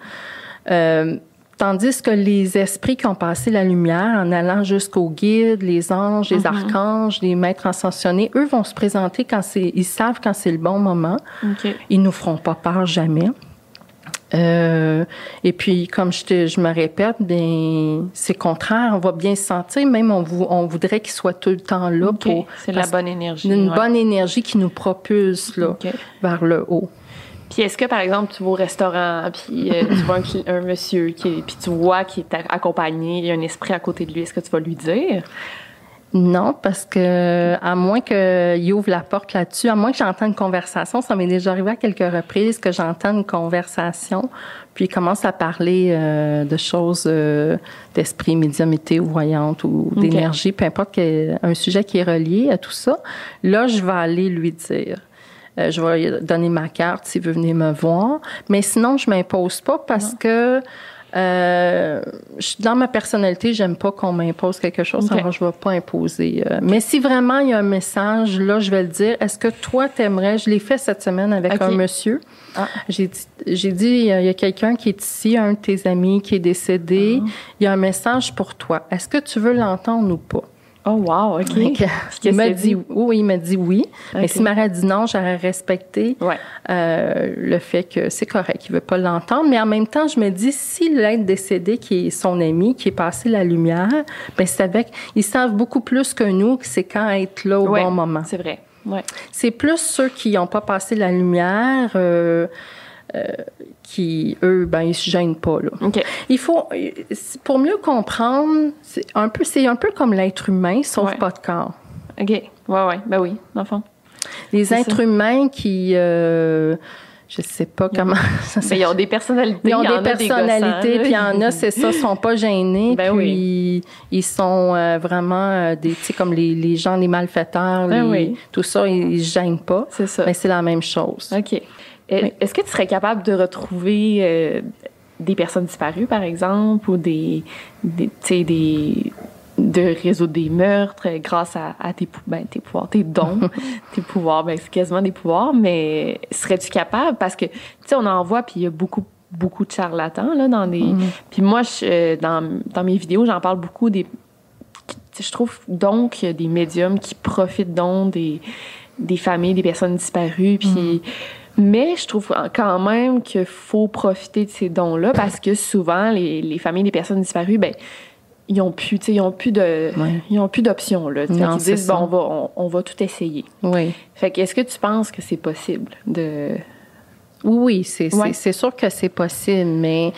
Euh, tandis que les esprits qui ont passé la lumière en allant jusqu'aux guides, les anges, les archanges, les maîtres ascensionnés, eux vont se présenter quand c'est, ils savent quand c'est le bon moment. OK. Ils nous feront pas peur jamais. Euh, et puis, comme je, te, je me répète, ben c'est contraire. On va bien se sentir. Même on, vou- on voudrait qu'ils soient tout le temps là pour C'est la bonne énergie. une ouais. bonne énergie qui nous propulse là vers le haut. Puis est-ce que, par exemple, tu vas au restaurant, puis euh, tu vois un, monsieur, qui, puis tu vois qu'il est accompagné, il y a un esprit à côté de lui, est-ce que tu vas lui dire? Non, parce que à moins qu'il ouvre la porte là-dessus, à moins que j'entende une conversation, ça m'est déjà arrivé à quelques reprises que j'entends une conversation, puis il commence à parler euh, de choses euh, d'esprit, médiumité ou voyante ou d'énergie, peu importe un sujet qui est relié à tout ça. Là, je vais aller lui dire. Euh, je vais donner ma carte s'il veut venir me voir. Mais sinon, je m'impose pas parce que euh, dans ma personnalité, j'aime pas qu'on m'impose quelque chose. Ok. Alors, je vais pas imposer. euh. mais si vraiment il y a un message, là, je vais le dire. Est-ce que toi, t'aimerais? Je l'ai fait cette semaine avec un monsieur. Ah. J'ai dit, j'ai dit, il y a, il y a quelqu'un qui est ici, un de tes amis qui est décédé. Ah. Il y a un message pour toi. Est-ce que tu veux l'entendre ou pas? Oh, wow, OK. Qu'est-ce il m'a dit, oui, il m'a dit oui. Mais Ok. s'il m'aurait dit non, j'aurais respecté Ouais. euh, le fait que c'est correct, il veut pas l'entendre. Mais en même temps, je me dis, si l'être décédé, qui est son ami, qui est passé la lumière, ben c'est avec, ils savent beaucoup plus que nous que c'est quand être là au Ouais, bon moment. C'est vrai. Ouais. C'est plus ceux qui n'ont pas passé la lumière. euh, euh, qui, eux, ben, ils se gênent pas, là. OK. Il faut, pour mieux comprendre, c'est un peu, c'est un peu comme l'être humain, sauf Ouais. pas de corps. OK. Ouais, ouais. Ben oui, dans le fond. Les êtres ça. humains qui, euh, je sais pas comment ça Ben, ils ont des personnalités. Ils ont des personnalités, puis il y en a, c'est ça, sont pas gênés, Ben puis ils sont euh, vraiment euh, des, tu sais, comme les, les gens, les malfaiteurs, Ben les- oui. tout ça, ils, ils se gênent pas. C'est ça. Mais c'est la même chose. OK. Euh, Oui. Est-ce que tu serais capable de retrouver euh, des personnes disparues, par exemple, ou des, des tu sais, des de résoudre des meurtres grâce à, à tes, ben, tes pouvoirs, tes dons, tes pouvoirs, ben, c'est quasiment des pouvoirs, mais serais-tu capable? Parce que, tu sais, on en voit, puis il y a beaucoup beaucoup de charlatans, là, dans des... Puis moi, je, euh, dans, dans mes vidéos, j'en parle beaucoup des... Je trouve donc des médiums qui profitent donc des, des familles, des personnes disparues, puis... Mais je trouve quand même qu'il faut profiter de ces dons-là parce que souvent, les, les familles des personnes disparues, ben, ils ont plus, ils ont plus de, Ouais. ils ont plus d'options, là. Non, c'est disent, bon, on va, on, on va tout essayer. Oui. Fait que, est-ce que tu penses que c'est possible de. Oui, oui, c'est Ouais. c'est- c'est sûr que c'est possible, mais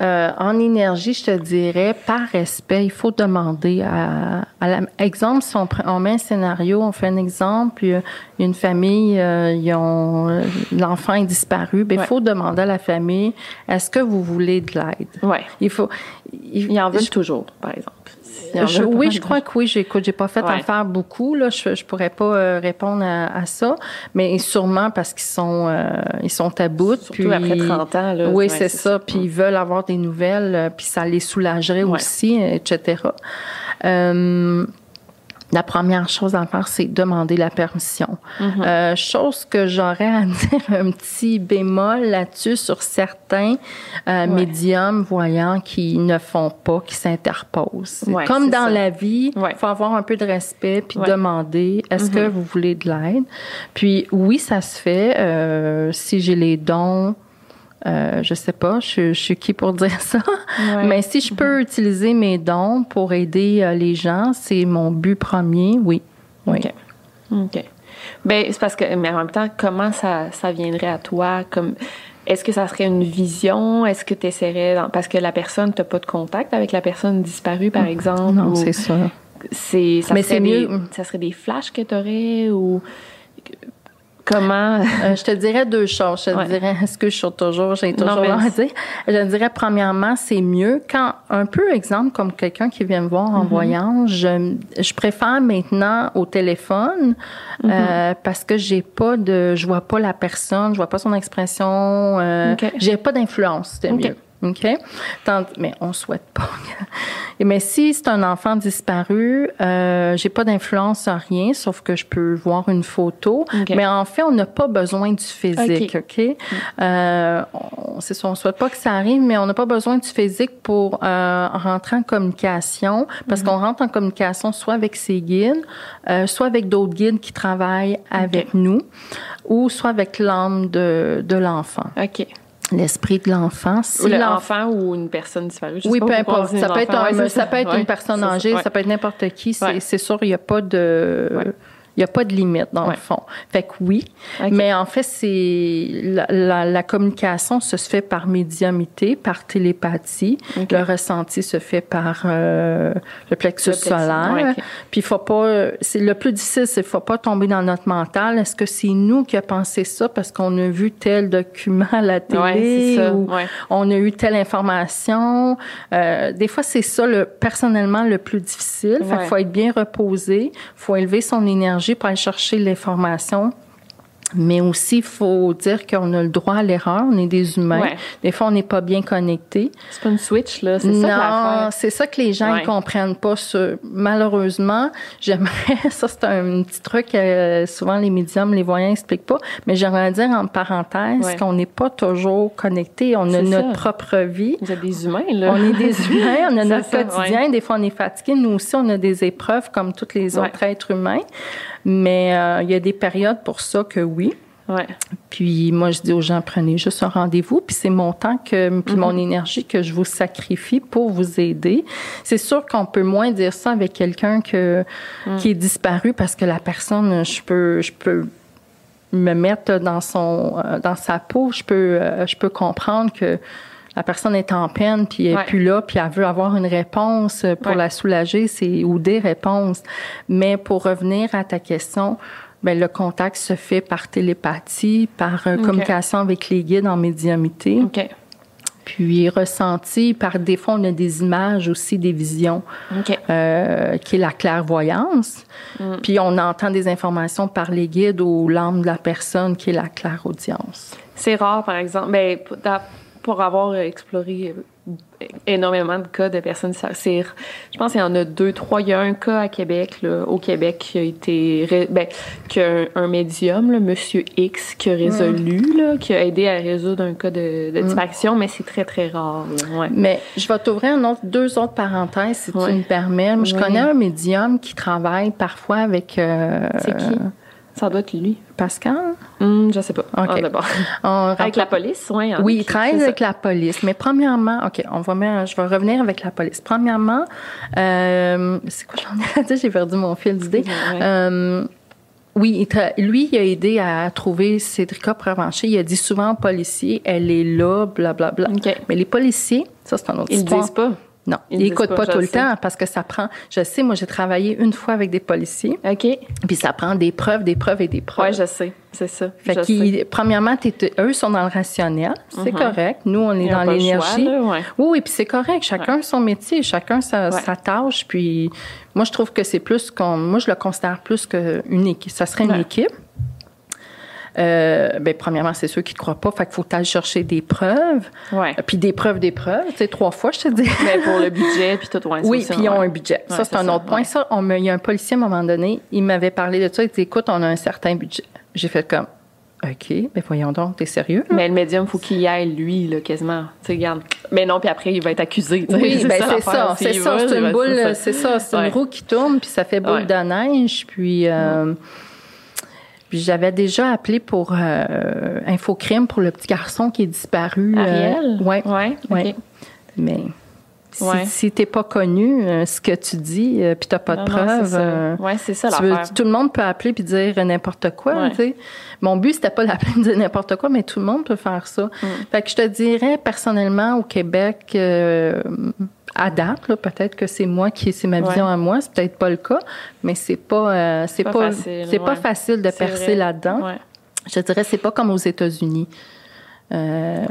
euh, en énergie, je te dirais, par respect, il faut demander à, à la, exemple, si on, prend- on met un scénario, on fait un exemple, il une famille, euh, ils ont euh, l'enfant est disparu, ben il Ouais. faut demander à la famille, est-ce que vous voulez de l'aide? Ouais. Il faut, il, Ils en je- toujours, par exemple. En je- oui, je crois que oui. J'écoute, j'ai pas fait Ouais. affaire beaucoup. Là, je, je pourrais pas euh, répondre à, à ça, mais sûrement parce qu'ils sont, euh, ils sont à bout. Surtout puis, après 30 ans, là. Oui, Ouais, c'est ça. Puis ils veulent avoir des nouvelles, euh, puis ça les soulagerait aussi, etc. Euh, la première chose à faire, c'est demander la permission. Mm-hmm. Euh, chose que j'aurais à dire un petit bémol là-dessus sur certains euh, médiums voyants qui ne font pas, qui s'interposent. Ouais, Comme dans ça. la vie, il Ouais. faut avoir un peu de respect puis demander est-ce que vous voulez de l'aide? Puis oui, ça se fait. euh, si j'ai les dons. Euh, je sais pas, je, je suis qui pour dire ça? Ouais. Mais si je peux utiliser mes dons pour aider euh, les gens, c'est mon but premier, oui. Oui. OK. OK. Ben, c'est parce que, mais en même temps, comment ça, ça viendrait à toi? Comme, est-ce que ça serait une vision? Est-ce que tu essaierais, dans- parce que la personne, t'as pas de contact avec la personne disparue, par exemple? Non, ou c'est ça. c'est, ça Mais c'est des, mieux. Ça serait des flashs que tu aurais ou Comment? Euh, je te dirais deux choses. Je te Ouais. dirais, est-ce que je suis toujours, j'ai toujours Non, à dire. Je te dirais, premièrement, c'est mieux quand, un peu exemple, comme quelqu'un qui vient me voir en voyance, je, je préfère maintenant au téléphone, Mm-hmm. euh, parce que j'ai pas de, je vois pas la personne, je vois pas son expression, euh, j'ai pas d'influence, Ok. mieux. OK? Tant- mais on souhaite pas. Mais si c'est un enfant disparu, euh, j'ai pas d'influence sur rien, sauf que je peux voir une photo. Ok. Mais en fait, on n'a pas besoin du physique, OK? Euh, on, c'est ça, on souhaite pas que ça arrive, mais on n'a pas besoin du physique pour euh, rentrer en communication, parce qu'on rentre en communication soit avec ses guides, euh, soit avec d'autres guides qui travaillent avec nous, ou soit avec l'âme de, de l'enfant, OK. L'esprit de l'enfant. Si Ou l'enfant- ou une personne disparue. je sais oui, pas peu importe. Ça peut, être un- Ouais, c'est ça peut être une personne ça. âgée, ça peut être n'importe qui. C'est sûr, il n'y a pas de. Il n'y a pas de limite, dans Ouais. le fond. Fait que oui. Mais en fait, c'est la, la, la communication se fait par médiumité, par télépathie. Le ressenti se fait par euh, le plexus Le plexus, solaire. ouais, ok. Puis faut pas. C'est le plus difficile, c'est faut pas tomber dans notre mental. Est-ce que c'est nous qui a pensé ça parce qu'on a vu tel document à la télé ça. ou on a eu telle information? Euh, des fois, c'est ça, le, personnellement, le plus difficile. Fait qu'il faut être bien reposé, faut élever son énergie pour aller chercher l'information. Mais aussi, il faut dire qu'on a le droit à l'erreur. On est des humains. Ouais. Des fois, on n'est pas bien connecté. C'est pas une switch, là. C'est ça Non, c'est ça que les gens ne Ouais. comprennent pas. ce- Malheureusement, j'aimerais, ça c'est un petit truc que souvent les médiums, les voyants n'expliquent pas, mais j'aimerais dire en parenthèse Ouais. qu'on n'est pas toujours connecté. On a notre ça. propre vie. Vous êtes des humains, là. On est des humains, on a notre ça, quotidien. Des fois, on est fatigué. Nous aussi, on a des épreuves comme tous les autres êtres humains. Mais euh, il y a des périodes pour ça que oui. Ouais. Puis moi, je dis aux gens, prenez juste un rendez-vous, puis c'est mon temps que, puis mon énergie que je vous sacrifie pour vous aider. C'est sûr qu'on peut moins dire ça avec quelqu'un que qui est disparu parce que la personne, je peux, je peux me mettre dans son, euh, dans sa peau. Je peux, euh, je peux comprendre que la personne est en peine, puis elle Ouais. est plus là, puis elle veut avoir une réponse pour Ouais. la soulager, c'est ou des réponses. Mais pour revenir à ta question, ben le contact se fait par télépathie, par euh, communication avec les guides en médiumité, puis ressenti par des fois on a des images aussi, des visions, euh, qui est la clairvoyance. Mm. Puis on entend des informations par les guides ou l'âme de la personne qui est la clairaudience. C'est rare, par exemple. Ben, pour, avoir exploré euh, énormément de cas de personnes, je pense qu'il y en a deux, trois. Il y a un cas à Québec, là, au Québec, qui a été, ben, qu'un un médium, là, Monsieur X, qui a résolu, là, qui a aidé à résoudre un cas de, de disparition, mais c'est très, très rare. ouais. Mais je vais t'ouvrir un autre, deux autres parenthèses, si Ouais. tu me permets. Je Oui. connais un médium qui travaille parfois avec euh, C'est qui? Ça doit être lui. Pascal? Hum, je sais pas. Ah. On Avec la police, oui. Oui, il travaille avec la police. Mais premièrement, OK, on va mettre, je vais revenir avec la police. Premièrement, euh, c'est quoi j'en ai à dire? J'ai perdu mon fil d'idée. Ouais. Euh, oui, tra- lui, il a aidé à trouver Cédrica Provencher. Il a dit souvent aux policiers, elle est là, blablabla. OK. Mais les policiers, ça, c'est un autre Ils histoire. disent pas. Non, Ils n'écoutent pas, tout le sais. temps parce que ça prend. Je sais, moi, j'ai travaillé une fois avec des policiers, OK. puis ça prend des preuves, des preuves et des preuves. Ouais, je sais. C'est ça. Fait qu'ils- premièrement, eux sont dans le rationnel, c'est correct. Nous, on est Ils dans l'énergie. ouais. Oui, oui, puis c'est correct. Chacun son métier, chacun sa, Ouais. sa tâche. Puis moi, je trouve que c'est plus qu'on. Moi, je le considère plus qu'une équipe. Ça serait une équipe. Euh, ben, premièrement, c'est ceux qui ne croient pas. Fait qu'il faut aller chercher des preuves. Ouais. Puis des preuves, des preuves. Tu sais, trois fois, je te dis. Mais pour le budget, puis tout, ouais, Oui, puis ils ont ouais. un budget. Ça, c'est un ça, autre point. Ça, on me- il y a un policier à un moment donné, il m'avait parlé de ça. Il dit, écoute, on a un certain budget. J'ai fait comme, OK, mais voyons donc, t'es sérieux? là? Mais le médium, faut qu'il y aille, lui, là, quasiment. Tu regarde. Mais non, puis après, il va être accusé. Oui, ben c'est ça, c'est ça, c'est ben, une boule, c'est ça, c'est une roue qui tourne, puis ça fait boule de neige, puis euh, puis j'avais déjà appelé pour euh, Infocrime pour le petit garçon qui est disparu. euh, Ariel? ouais, Ouais, ouais. Mais si, Ouais. si t'es pas connu, euh, ce que tu dis, euh, puis t'as pas de preuves, euh, Ouais, c'est ça, tu veux- l'affaire. tout le monde peut appeler puis dire n'importe quoi. Ouais. tu sais. Mon but, c'était pas d'appeler de dire n'importe quoi, mais tout le monde peut faire ça. Mm. Fait que je te dirais, personnellement, au Québec, euh, à date, peut-être que c'est moi qui, c'est ma vision à moi, c'est peut-être pas le cas, mais c'est pas, euh, c'est Pas pas, facile, c'est pas facile de percer là-dedans. Je dirais, c'est pas comme aux États-Unis. Euh,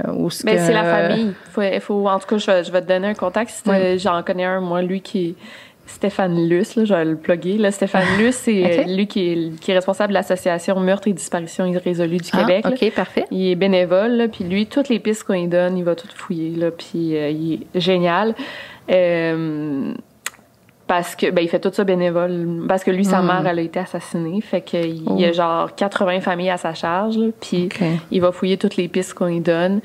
mais c'est la famille. Il faut, en tout cas, je, vais te donner un contact. J'en connais un, moi, lui qui Stéphane Luce, là, je vais le plugger. Là. Stéphane Luce, c'est lui qui est, qui est, responsable de l'association Meurtre et Disparition irrésolue du ah, Québec. OK, parfait. Il est bénévole, puis lui, toutes les pistes qu'on lui donne, il va tout fouiller, là, puis euh, il est génial. Euh, parce que ben il fait tout ça bénévole parce que lui sa hmm. mère elle a été assassinée. Fait qu'il y a oh. genre 80 familles à sa charge puis il va fouiller toutes les pistes qu'on lui donne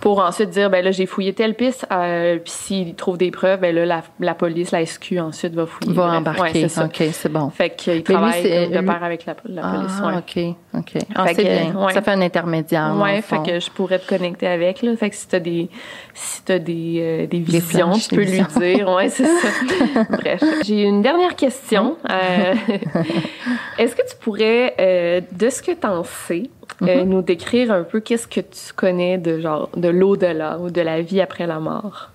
pour ensuite dire ben là j'ai fouillé telle piste euh, puis s'il trouve des preuves ben là la, la, police la SQ ensuite va fouiller. Va embarquer. ouais, ok c'est bon. Fait qu'il travaille de pair avec la, la police ah, ok ok. Ah, c'est bien ça fait un intermédiaire ouais fait que je pourrais te connecter avec là. Fait que si t'as des si t'as des euh, des visions tu peux lui dire. Ouais c'est ça. Bref. J'ai une dernière question. Euh, est-ce que tu pourrais euh, de ce que t'en sais euh, mhm. nous décrire un peu qu'est-ce que tu connais de genre de l'au-delà ou de la vie après la mort?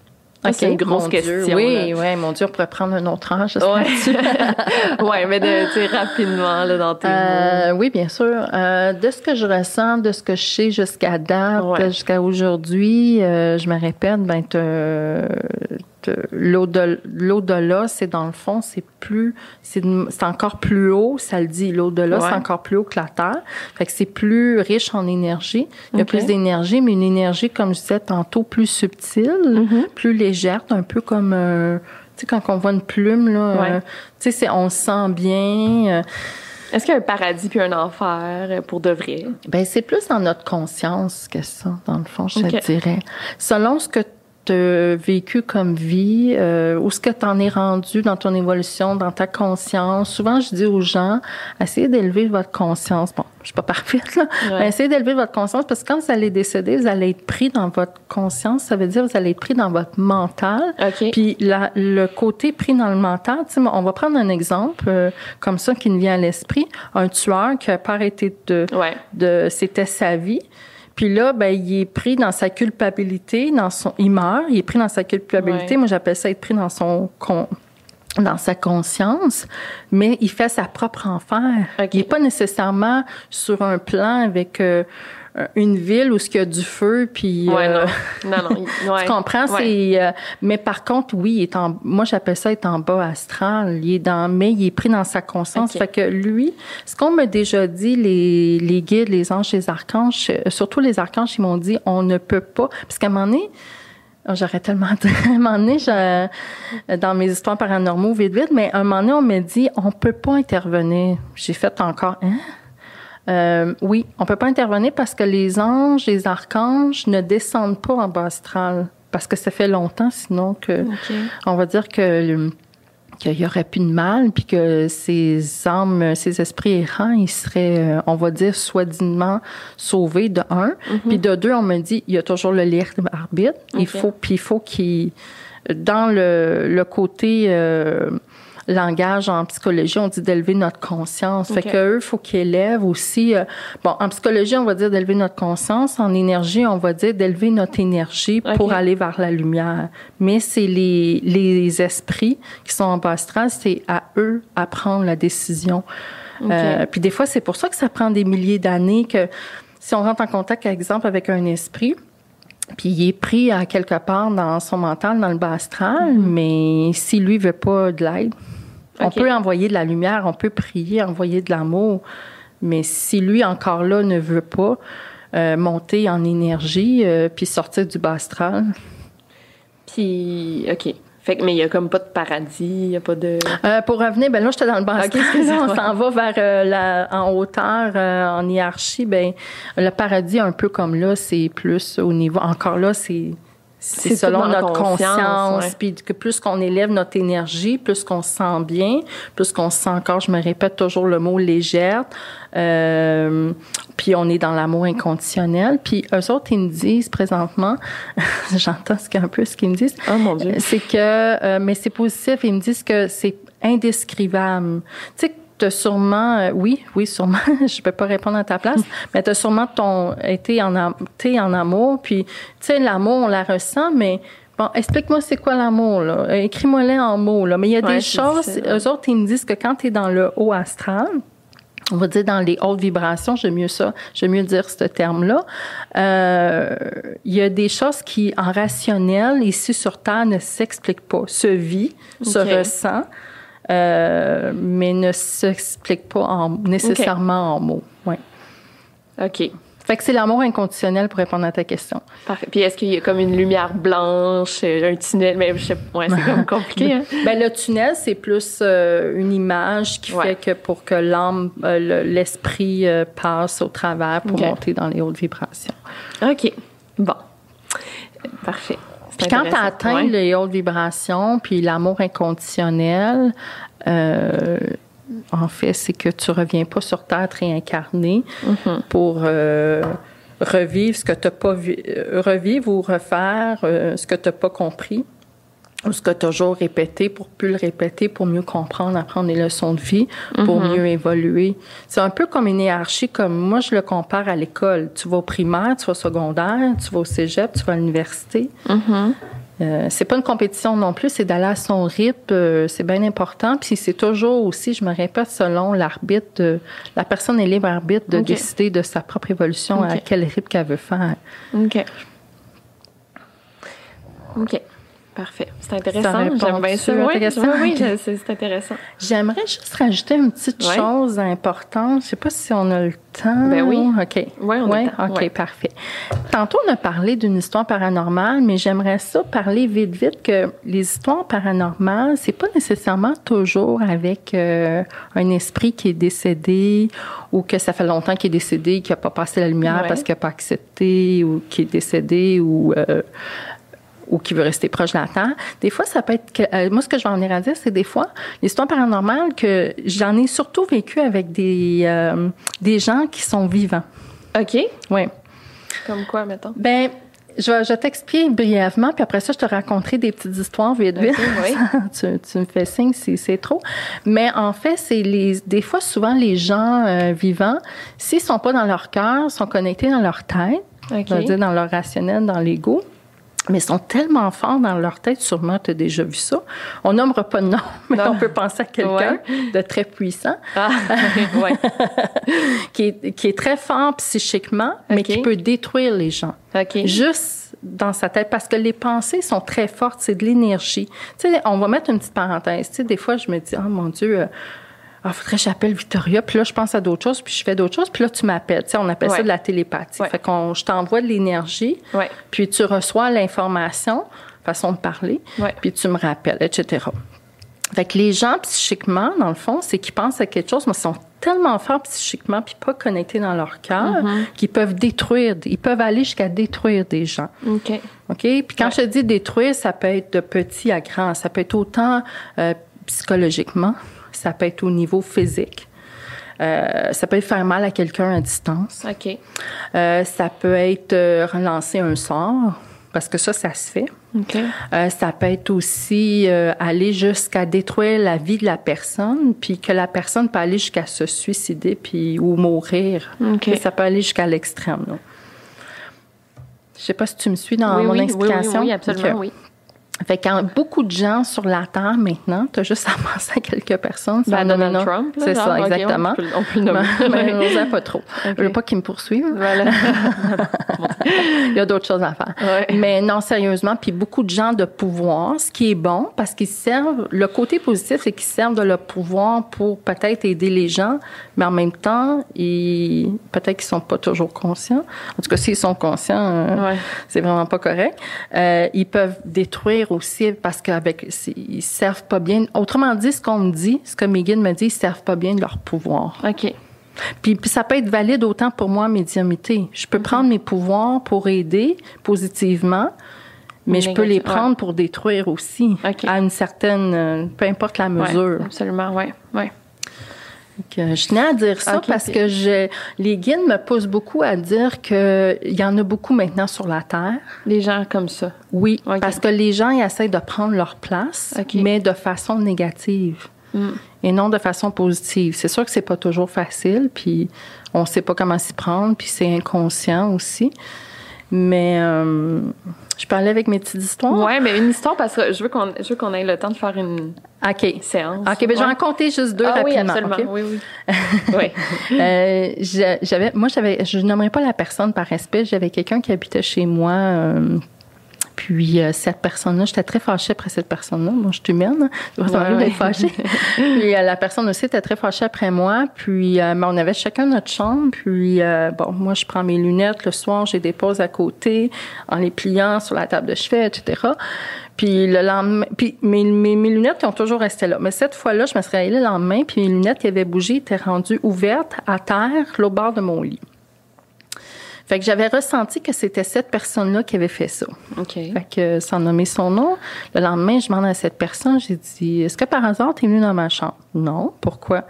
C'est une grosse question. Oui, oui, mon Dieu, on pourrait prendre un autre. Ouais. ouais, mais de, rapidement là, dans tes euh, Oui, bien sûr. Euh, de ce que je ressens, de ce que je sais jusqu'à date, jusqu'à aujourd'hui, euh, je me répète, ben, l'au-delà, c'est dans le fond, c'est plus, c'est encore plus haut, ça le dit, l'au-delà, c'est encore plus haut que la Terre. Fait que c'est plus riche en énergie. Il y a plus d'énergie, mais une énergie, comme je disais tantôt, plus subtile, mm-hmm. plus légère, un peu comme, euh, tu sais, quand on voit une plume, là, euh, tu sais, on se sent bien. Euh. est-ce qu'il y a un paradis puis un enfer pour de vrai? Ben c'est plus dans notre conscience que ça, dans le fond, je te dirais. Selon ce que vécu comme vie, euh, où ce que tu en es rendu dans ton évolution, dans ta conscience. Souvent, je dis aux gens, essayez d'élever votre conscience. Bon, je suis pas parfaite, là, mais essayez d'élever votre conscience parce que quand vous allez décéder, vous allez être pris dans votre conscience. Ça veut dire que vous allez être pris dans votre mental. Puis la, le côté pris dans le mental, on va prendre un exemple euh, comme ça qui me vient à l'esprit. Un tueur qui a pas arrêté de... de C'était sa vie. Puis là, ben, il est pris dans sa culpabilité, dans son, il meurt, il est pris dans sa culpabilité. Moi, j'appelle ça être pris dans son dans sa conscience, mais il fait sa propre enfer. Il n'est pas nécessairement sur un plan avec euh, une ville où il y a du feu puis ouais, euh, non. non non tu comprends? C'est euh, mais par contre oui il est en moi j'appelle ça être en bas astral. Il est dans mais il est pris dans sa conscience. Fait que lui ce qu'on m'a déjà dit les les guides les anges les archanges surtout les archanges ils m'ont dit on ne peut pas. Parce qu'à un moment donné oh, J'aurais tellement dit, à un moment donné, dans mes histoires paranormaux, vite, vite, mais à un moment donné, on m'a dit, on peut pas intervenir. J'ai fait encore, hein? Euh, oui, on peut pas intervenir parce que les anges, les archanges ne descendent pas en bas astral parce que ça fait longtemps sinon que on va dire que qu'il y aurait plus de mal, puis que ces âmes, ces esprits errants, ils seraient, euh, on va dire, soi-disant sauvés de un. Mhm. Puis de deux, on me dit, il y a toujours le libre arbitre. Il faut, puis il faut qu'il, dans le, le côté euh, langage en psychologie, on dit d'élever notre conscience. Fait que eux, faut qu'ils élèvent aussi. Euh, bon, en psychologie, on va dire d'élever notre conscience. En énergie, on va dire d'élever notre énergie pour aller vers la lumière. Mais c'est les, les esprits qui sont en bas astral, c'est à eux à prendre la décision. Euh, puis des fois, c'est pour ça que ça prend des milliers d'années que si on rentre en contact, par exemple, avec un esprit, puis il est pris à quelque part dans son mental, dans le bas astral, mm-hmm. mais si lui veut pas de l'aide, on peut envoyer de la lumière, on peut prier, envoyer de l'amour, mais si lui encore là ne veut pas euh, monter en énergie euh, puis sortir du bas astral. Puis, OK. Fait que, mais il n'y a comme pas de paradis, il n'y a pas de. Euh, pour revenir, ben là, j'étais dans le bas astral. on s'en va vers la, en hauteur, en hiérarchie. Ben, le paradis, un peu comme là, c'est plus au niveau. Encore là, c'est c'est selon notre conscience, puis que plus qu'on élève notre énergie, plus qu'on se sent bien, plus qu'on se sent encore, je me répète toujours le mot légère, euh, puis on est dans l'amour inconditionnel. Puis eux autres, ils me disent présentement, j'entends ce un peu ce qu'ils me disent, oh, mon Dieu. c'est que, euh, mais c'est positif, ils me disent que c'est indescrivable. Tu sais, t'as sûrement, euh, oui, oui, sûrement, je peux pas répondre à ta place, mais t'as sûrement ton, été en, en amour, puis, tu sais, l'amour, on la ressent, mais bon, explique-moi c'est quoi l'amour, là. Écris-moi-les en mots, là. Mais il y a des choses, eux autres, ils me disent que quand t'es dans le haut astral, on va dire dans les hautes vibrations, j'aime mieux ça, j'aime mieux dire ce terme-là. Euh, il y a des choses qui, en rationnel, ici sur Terre, ne s'expliquent pas, se vit, se ressent, euh, mais ne s'expliquent pas en, nécessairement en mots. Ouais. OK. Fait que c'est l'amour inconditionnel pour répondre à ta question. Parfait. Puis est-ce qu'il y a comme une lumière blanche, un tunnel? Mais je sais, ouais, c'est comme compliqué. Hein? ben, le tunnel, c'est plus euh, une image qui fait que pour que l'âme, euh, l'esprit euh, passe au travers pour monter dans les hautes vibrations. OK. Bon. Parfait. Puis quand tu atteins les hautes vibrations, puis l'amour inconditionnel, en fait, c'est que tu reviens pas sur Terre réincarné mm-hmm. pour euh, revivre ce que tu pas vu, euh, revivre ou refaire euh, ce que tu n'as pas compris ou ce que toujours répété pour plus le répéter, pour mieux comprendre, apprendre des leçons de vie, pour mm-hmm. mieux évoluer. C'est un peu comme une hiérarchie, comme moi je le compare à l'école. Tu vas au primaire, tu vas au secondaire, tu vas au cégep, tu vas à l'université. Mm-hmm. Euh, c'est pas une compétition non plus, c'est d'aller à son rythme, euh, c'est bien important. Puis c'est toujours aussi, je me répète, selon l'arbitre, la personne est libre arbitre de décider de sa propre évolution à quel rythme qu'elle veut faire. OK. OK. Parfait. C'est intéressant. J'aime bien ça. Oui, c'est intéressant. J'aimerais juste rajouter une petite chose importante. Je ne sais pas si on a le temps. Ben oui. OK. Oui, on a le temps. OK, parfait. Tantôt, on a parlé d'une histoire paranormale, mais j'aimerais ça parler vite, vite que les histoires paranormales, c'est pas nécessairement toujours avec euh, un esprit qui est décédé ou que ça fait longtemps qu'il est décédé, qu'il n'a pas passé la lumière parce qu'il n'a pas accepté ou qui est décédé ou euh, ou qui veut rester proche de la Terre. Des fois, ça peut être... Que, euh, moi, ce que je vais en venir à dire, c'est des fois, l'histoire paranormale, que j'en ai surtout vécu avec des, euh, des gens qui sont vivants. OK. Oui. Comme quoi, mettons? Ben, je vais, je t'expliquer brièvement, puis après ça, je te raconterai des petites histoires vite, vite. oui. tu, tu, me fais signe si c'est trop. Mais en fait, c'est les, des fois, souvent, les gens euh, vivants, s'ils sont pas dans leur cœur, sont connectés dans leur tête, okay. dire dans leur rationnel, dans l'ego, mais ils sont tellement forts dans leur tête, sûrement tu as déjà vu ça. On nommera pas de nom, mais on peut penser à quelqu'un de très puissant, ah, qui, est, qui, est, très fort psychiquement, mais qui peut détruire les gens. Juste dans sa tête, parce que les pensées sont très fortes, c'est de l'énergie. Tu sais, on va mettre une petite parenthèse. Tu sais, des fois, je me dis, oh mon Dieu, euh, ah, faudrait que j'appelle Victoria. Puis là, je pense à d'autres choses, puis je fais d'autres choses. Puis là, tu m'appelles. Tu sais, on appelle ça de la télépathie. Fait qu'on, je t'envoie de l'énergie, puis tu reçois l'information, façon de parler, puis tu me rappelles, etc. Fait que les gens, psychiquement, dans le fond, c'est qu'ils pensent à quelque chose, mais ils sont tellement forts psychiquement, puis pas connectés dans leur cœur, mm-hmm. qu'ils peuvent détruire, ils peuvent aller jusqu'à détruire des gens. OK. OK? Puis quand je dis détruire, ça peut être de petit à grand. Ça peut être autant euh, psychologiquement, ça peut être au niveau physique. Euh, ça peut être faire mal à quelqu'un à distance. OK. Euh, ça peut être euh, relancer un sort, parce que ça, ça se fait. OK. ça peut être aussi aller jusqu'à détruire la vie de la personne, puis que la personne peut aller jusqu'à se suicider puis ou mourir. OK. Ça peut aller jusqu'à l'extrême. Je sais pas si tu me suis dans mon explication. Oui, oui, absolument, oui. Fait quand beaucoup de gens sur la Terre maintenant, tu as juste à penser à quelques personnes. Ben, Donald Trump. C'est ça, exactement. on, peut, le nommer. Mais, mais pas trop. Okay. Je veux pas qu'ils me poursuivent. Voilà. Il y a d'autres choses à faire. Ouais. Mais non, sérieusement, puis beaucoup de gens de pouvoir, ce qui est bon, parce qu'ils servent, le côté positif, c'est qu'ils servent de leur pouvoir pour peut-être aider les gens, mais en même temps, ils, peut-être qu'ils sont pas toujours conscients. En tout cas, s'ils sont conscients, euh, ouais. c'est vraiment pas correct. Euh, ils peuvent détruire aussi parce qu'avec ils servent pas bien. Autrement dit, ce qu'on me dit, ce que mes guides me disent, ils servent pas bien de leur pouvoir. OK. Puis, puis, ça peut être valide autant pour moi, médiumité. Je peux prendre mes pouvoirs pour aider positivement, mais je peux les prendre pour détruire aussi à une certaine, euh, peu importe la mesure. Ouais, absolument, oui, oui. je tenais à dire ça parce que je, les guides me poussent beaucoup à dire qu'il y en a beaucoup maintenant sur la Terre. Les gens comme ça. Oui, parce que les gens ils essaient de prendre leur place, mais de façon négative mm. et non de façon positive. C'est sûr que c'est pas toujours facile, puis on sait pas comment s'y prendre, puis c'est inconscient aussi. Mais euh, je parlais avec mes petites histoires. Ouais, mais une histoire parce que je veux qu'on je veux qu'on ait le temps de faire une séance. OK, ben, je vais en compter juste deux ah, oui, rapidement. absolument. OK? Oui, oui. oui. Euh, j'a- j'avais, moi, j'avais, je nommerai pas la personne par respect. J'avais quelqu'un qui habitait chez moi. euh, puis euh, cette personne-là, j'étais très fâchée après cette personne-là. Moi, je suis humaine. hein. D'être fâchée. puis euh, la personne aussi était très fâchée après moi. Puis euh, ben, on avait chacun notre chambre. Puis euh, bon, moi, je prends mes lunettes le soir, j'ai des pauses à côté en les pliant sur la table de chevet, etc. Puis le lendemain, puis mes, mes, mes lunettes ont toujours resté là. Mais cette fois-là, je me suis réveillée le lendemain, puis mes lunettes qui avaient bougé étaient rendues ouvertes à terre, au bord de mon lit. Fait que j'avais ressenti que c'était cette personne-là qui avait fait ça. OK. Fait que sans nommer son nom, le lendemain, je demande à cette personne, j'ai dit, est-ce que par hasard, tu es venu dans ma chambre? Non. Pourquoi?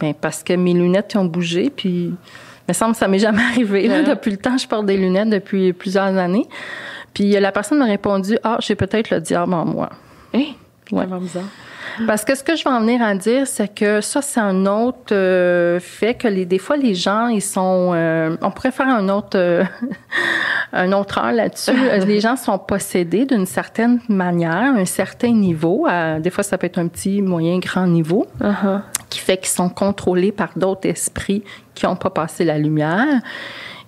Ben, parce que mes lunettes ont bougé, puis il me semble que ça m'est jamais arrivé. là. Depuis le temps, je porte des lunettes depuis plusieurs années. Puis euh, la personne m'a répondu, ah, j'ai peut-être le diable en moi. Hein? Ouais. Bizarre. Parce que ce que je vais en venir à dire, c'est que ça, c'est un autre euh, fait que les, des fois, les gens, ils sont... euh, on pourrait faire un autre, euh, un autre heure là-dessus. Les gens sont possédés d'une certaine manière, un certain niveau. Des fois, ça peut être un petit, moyen, grand niveau Uh-huh. qui fait qu'ils sont contrôlés par d'autres esprits qui n'ont pas passé la lumière.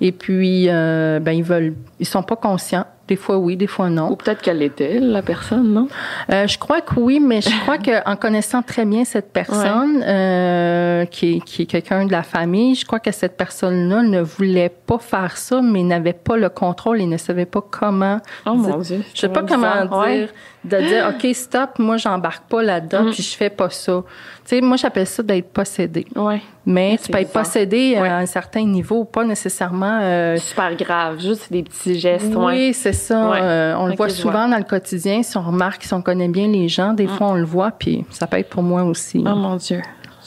Et puis, euh, ben, ils veulent... Ils sont pas conscients. Des fois, oui, des fois, non. Ou peut-être qu'elle était, la personne, non? Euh, je crois que oui, mais je crois qu'en connaissant très bien cette personne, euh, qui, est- qui est quelqu'un de la famille, je crois que cette personne-là ne voulait pas faire ça, mais n'avait pas le contrôle et ne savait pas comment. Oh dire- mon Dieu. Je sais pas comment dire, Ouais. De dire, OK, stop, moi, j'embarque pas là-dedans, Mm. puis je fais pas ça. Tu sais, moi, j'appelle ça d'être possédé. Ouais. Mais tu peux être possédé Ouais. à un certain niveau, pas nécessairement euh, Super grave. Juste des petits gestes. oui, ouais. c'est ça. Ouais. Euh, on le voit souvent dans le quotidien. Si on remarque, si on connaît bien les gens, des fois on le voit, puis ça peut être pour moi aussi. Oh mon Dieu.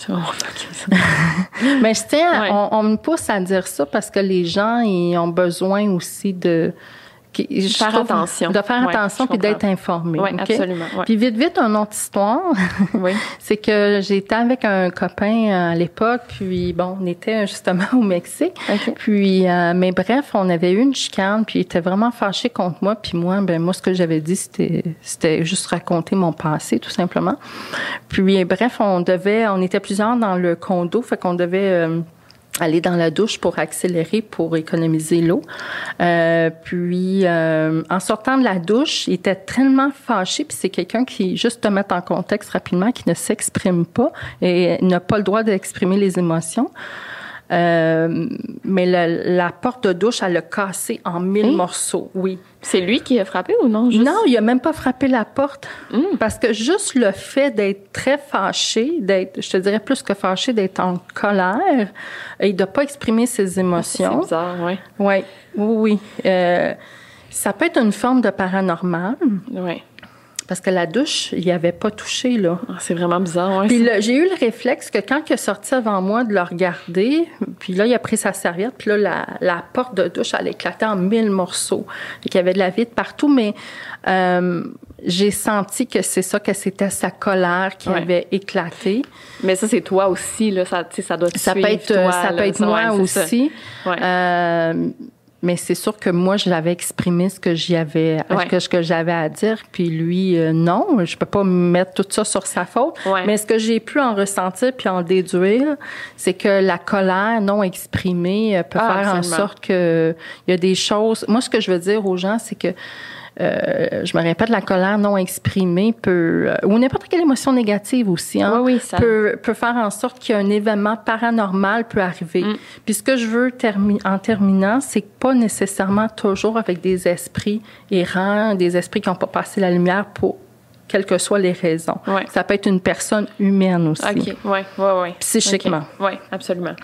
Mais je tiens, à- on, on me pousse à dire ça parce que les gens ils ont besoin aussi de qui- je Faire trouve- attention. de faire Ouais, attention puis d'être informé. Oui, absolument. ouais. Puis vite, vite, une autre histoire. oui. c'est que j'étais avec un copain à l'époque, puis bon, on était justement au Mexique. OK. Puis, euh, mais bref, on avait eu une chicane, puis il était vraiment fâché contre moi. Puis moi, ben moi, ce que j'avais dit, c'était, c'était juste raconter mon passé, tout simplement. Puis, bref, on devait, on était plusieurs dans le condo, fait qu'on devait euh, aller dans la douche pour accélérer, pour économiser l'eau. Euh, puis, euh, en sortant de la douche, il était tellement fâché, puis c'est quelqu'un qui, juste te mettre en contexte rapidement, qui ne s'exprime pas et n'a pas le droit d'exprimer les émotions. Euh, mais le- la porte de douche, elle l'a cassée en mille Hein? morceaux. Oui. C'est lui qui a frappé ou non? Juste- Non, il a même pas frappé la porte. Mm. Parce que juste le fait d'être très fâché, d'être, je te dirais plus que fâché, d'être en colère et de pas exprimer ses C'est émotions. bizarre, oui. Oui, oui, oui. Euh, ça peut être une forme de paranormal Ouais. Parce que la douche, il n'y avait pas touché, là. Ah, C'est vraiment bizarre, ouais. Puis j'ai eu le réflexe que quand il est sorti avant moi de le regarder, puis là, il a pris sa serviette, puis là, la, la porte de douche, elle éclatait en mille morceaux. Et qu'il y avait de la vide partout, mais euh, j'ai senti que c'est ça, que c'était sa colère qui Ouais. avait éclaté. Mais ça, c'est toi aussi, là. Ça, ça doit te Ça peut être, euh, toi, ça là, peut être moi ouais, aussi. Euh, mais c'est sûr que moi, je l'avais exprimé ce que j'y avais, Ouais. que, ce que j'avais à dire, puis lui, euh, non, je peux pas mettre tout ça sur sa faute. Ouais. Mais ce que j'ai pu en ressentir puis en déduire, c'est que la colère non exprimée euh, peut Ah, faire en sorte que il y a des choses. Moi, ce que je veux dire aux gens, c'est que euh, je me répète, la colère non exprimée peut, euh, ou n'importe quelle émotion négative aussi, hein, Oui, oui, ça- peut, peut faire en sorte qu'un événement paranormal peut arriver. Mm. Puis ce que je veux termi- en terminant, c'est pas nécessairement toujours avec des esprits errants, des esprits qui n'ont pas passé la lumière pour quelles que soient les raisons. Ouais. Ça peut être une personne humaine aussi. OK, ouais, ouais, ouais. Psychiquement. Oui, absolument.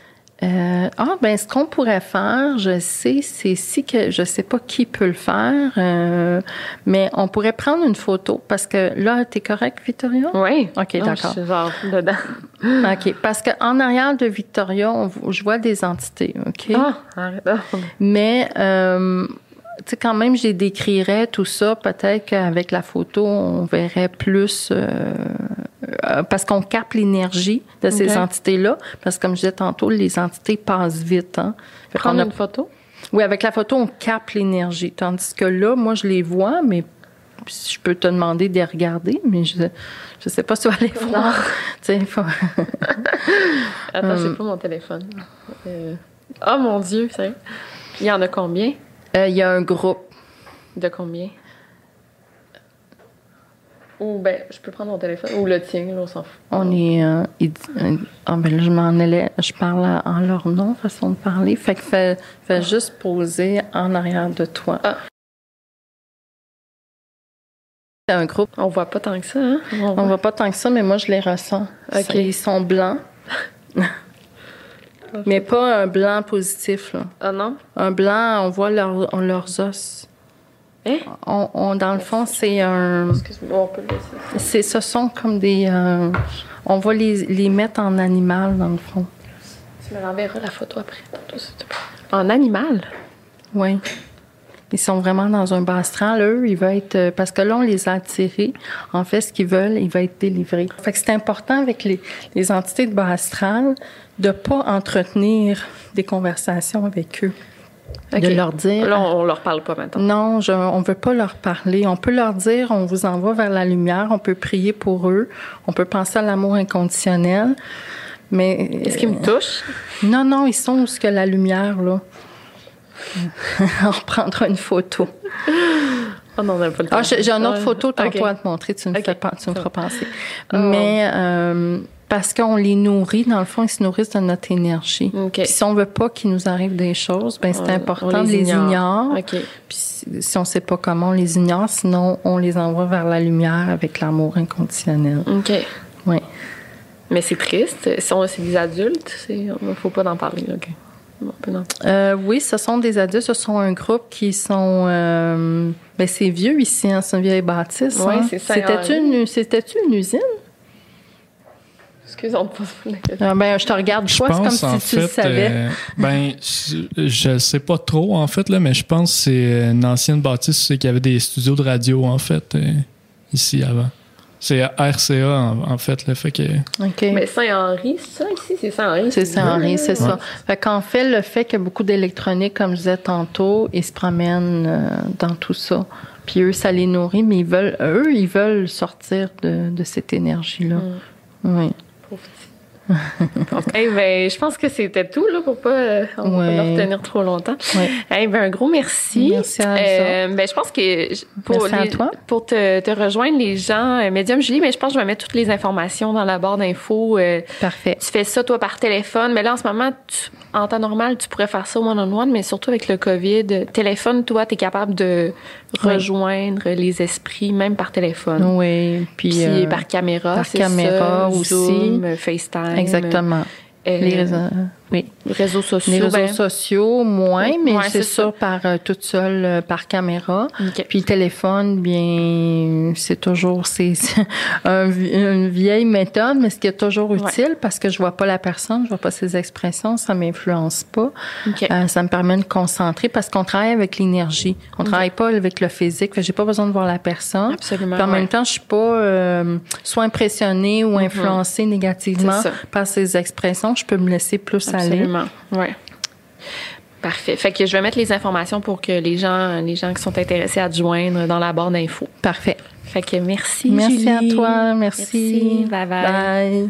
Euh, ah ben ce qu'on pourrait faire, je sais, c'est si que je sais pas qui peut le faire, euh, mais on pourrait prendre une photo parce que là t'es correct, Victoria? Oui. Ok, Non, d'accord. Je suis genre dedans. Ok, parce que en arrière de Victoria, on je vois des entités, ok? Ah, arrête. Mais euh, tu sais quand même, je décrirais tout ça. Peut-être qu'avec la photo, on verrait plus. euh, euh, parce qu'on capte l'énergie de ces entités-là. Parce que comme je disais tantôt, les entités passent vite. Hein. Fait Prendre a- une photo? Oui, avec la photo, on capte l'énergie. Tandis que là, moi, je les vois, mais je peux te demander de les regarder, mais je ne sais pas si tu vas les voir. faut... Attends, c'est pas mon téléphone. Euh, oh mon Dieu, c'est Il y en a combien? Euh, il y a un groupe. De combien? Ou ben, je peux prendre mon téléphone. Ou le tien, là, on s'en fout. On est. Euh, ah, ben là, je m'en allais. Je parle en leur nom, façon de parler. Fait que fais, fais juste poser en arrière de toi. Ah. C'est un groupe. On voit pas tant que ça, hein? On, voit... pas tant que ça, mais moi, je les ressens. OK. Ils sont blancs. mais pas un blanc positif, là. Ah non? Un blanc, on voit leur, leurs os. On, dans le fond, c'est un. Excuse-moi, on peut le laisser. Ce sont comme des. Euh, on va les, les, mettre en animal, dans le fond. Tu me renverras la photo après. En animal? Oui. Ils sont vraiment dans un bas astral. Eux, ils veulent être. Euh, parce que là, on les a attirés. En fait, ce qu'ils veulent, ils vont être délivrés. Fait que c'est important avec les, les entités de bas astral de pas entretenir des conversations avec eux. De leur dire. Là, on, leur parle pas maintenant. Non, je, on veut pas leur parler. On peut leur dire, on vous envoie vers la lumière. On peut prier pour eux. On peut penser à l'amour inconditionnel. Mais. Est-ce qu'ils me touchent? Non, non, ils sont où ce que la lumière, là? on reprendra une photo. Oh non, on n'a pas le ah, temps. Ah, j'ai une autre photo tantôt à te montrer. Tu me, fais, tu me feras penser. Oh. Mais. Euh, parce qu'on les nourrit, dans le fond, ils se nourrissent de notre énergie. si on veut pas qu'il nous arrive des choses, ben c'est important de les ignorer. Puis si on sait pas comment, on les ignore, sinon on les envoie vers la lumière avec l'amour inconditionnel. OK. Oui. Mais c'est triste. Si c'est des adultes, il faut pas en parler. OK. Euh, oui, ce sont des adultes. Ce sont un groupe qui sont. Euh, ben c'est vieux ici, hein, c'est une vieille bâtisse. Oui, hein. c'est ça. C'était une, c'était une usine? Excuse, moi ah, ben, je te regarde je pense, comme si tu le savais. Euh, ben, je sais pas trop, en fait, là, mais je pense que c'est une ancienne bâtisse c'est qu'il y avait des studios de radio, en fait, euh, ici avant. C'est RCA, en, fait, le fait que... Mais Saint-Henri, c'est ça ici? C'est Saint-Henri? C'est Saint-Henri, c'est ça. Fait qu'en fait, le fait qu'il y a beaucoup d'électronique, comme je disais tantôt, ils se promènent euh, dans tout ça. Puis eux, ça les nourrit, mais ils veulent, eux, ils veulent sortir de, de cette énergie-là. Mm. Oui. Eh ben, je pense que c'était tout là pour pas euh, on ouais. pas leur tenir trop longtemps. Eh ben, un gros merci. Merci à euh, ben, je pense que pour pour te, te, rejoindre les gens euh, médium Julie, mais je pense que je vais mettre toutes les informations dans la barre d'infos. Euh, Parfait. Tu fais ça toi par téléphone, mais là en ce moment en temps normal, tu pourrais faire ça au one on one, mais surtout avec le Covid, téléphone toi, tu es capable de rejoindre les esprits même par téléphone. Oui, puis, par caméra, par caméra aussi, Zoom, FaceTime. Exactement. Euh, les réseaux, oui. réseaux sociaux. Les réseaux ben. sociaux, moins, mais c'est ça, par euh, toute seule, euh, par caméra. Puis le téléphone, bien, c'est toujours c'est une vieille méthode, mais ce qui est toujours utile parce que je vois pas la personne, je vois pas ses expressions, ça m'influence pas. ça me permet de concentrer parce qu'on travaille avec l'énergie. On travaille pas avec le physique. J'ai pas besoin de voir la personne. Absolument. Puis en même temps, je suis pas soit impressionnée ou mm-hmm. influencée négativement par ses expressions je peux me laisser plus Absolument. Oui. Parfait. Fait que je vais mettre les informations pour que les gens, les gens qui sont intéressés à te joindre dans la barre d'infos. Parfait. Fait que merci. Merci à toi. Merci. merci. Bye bye. Bye.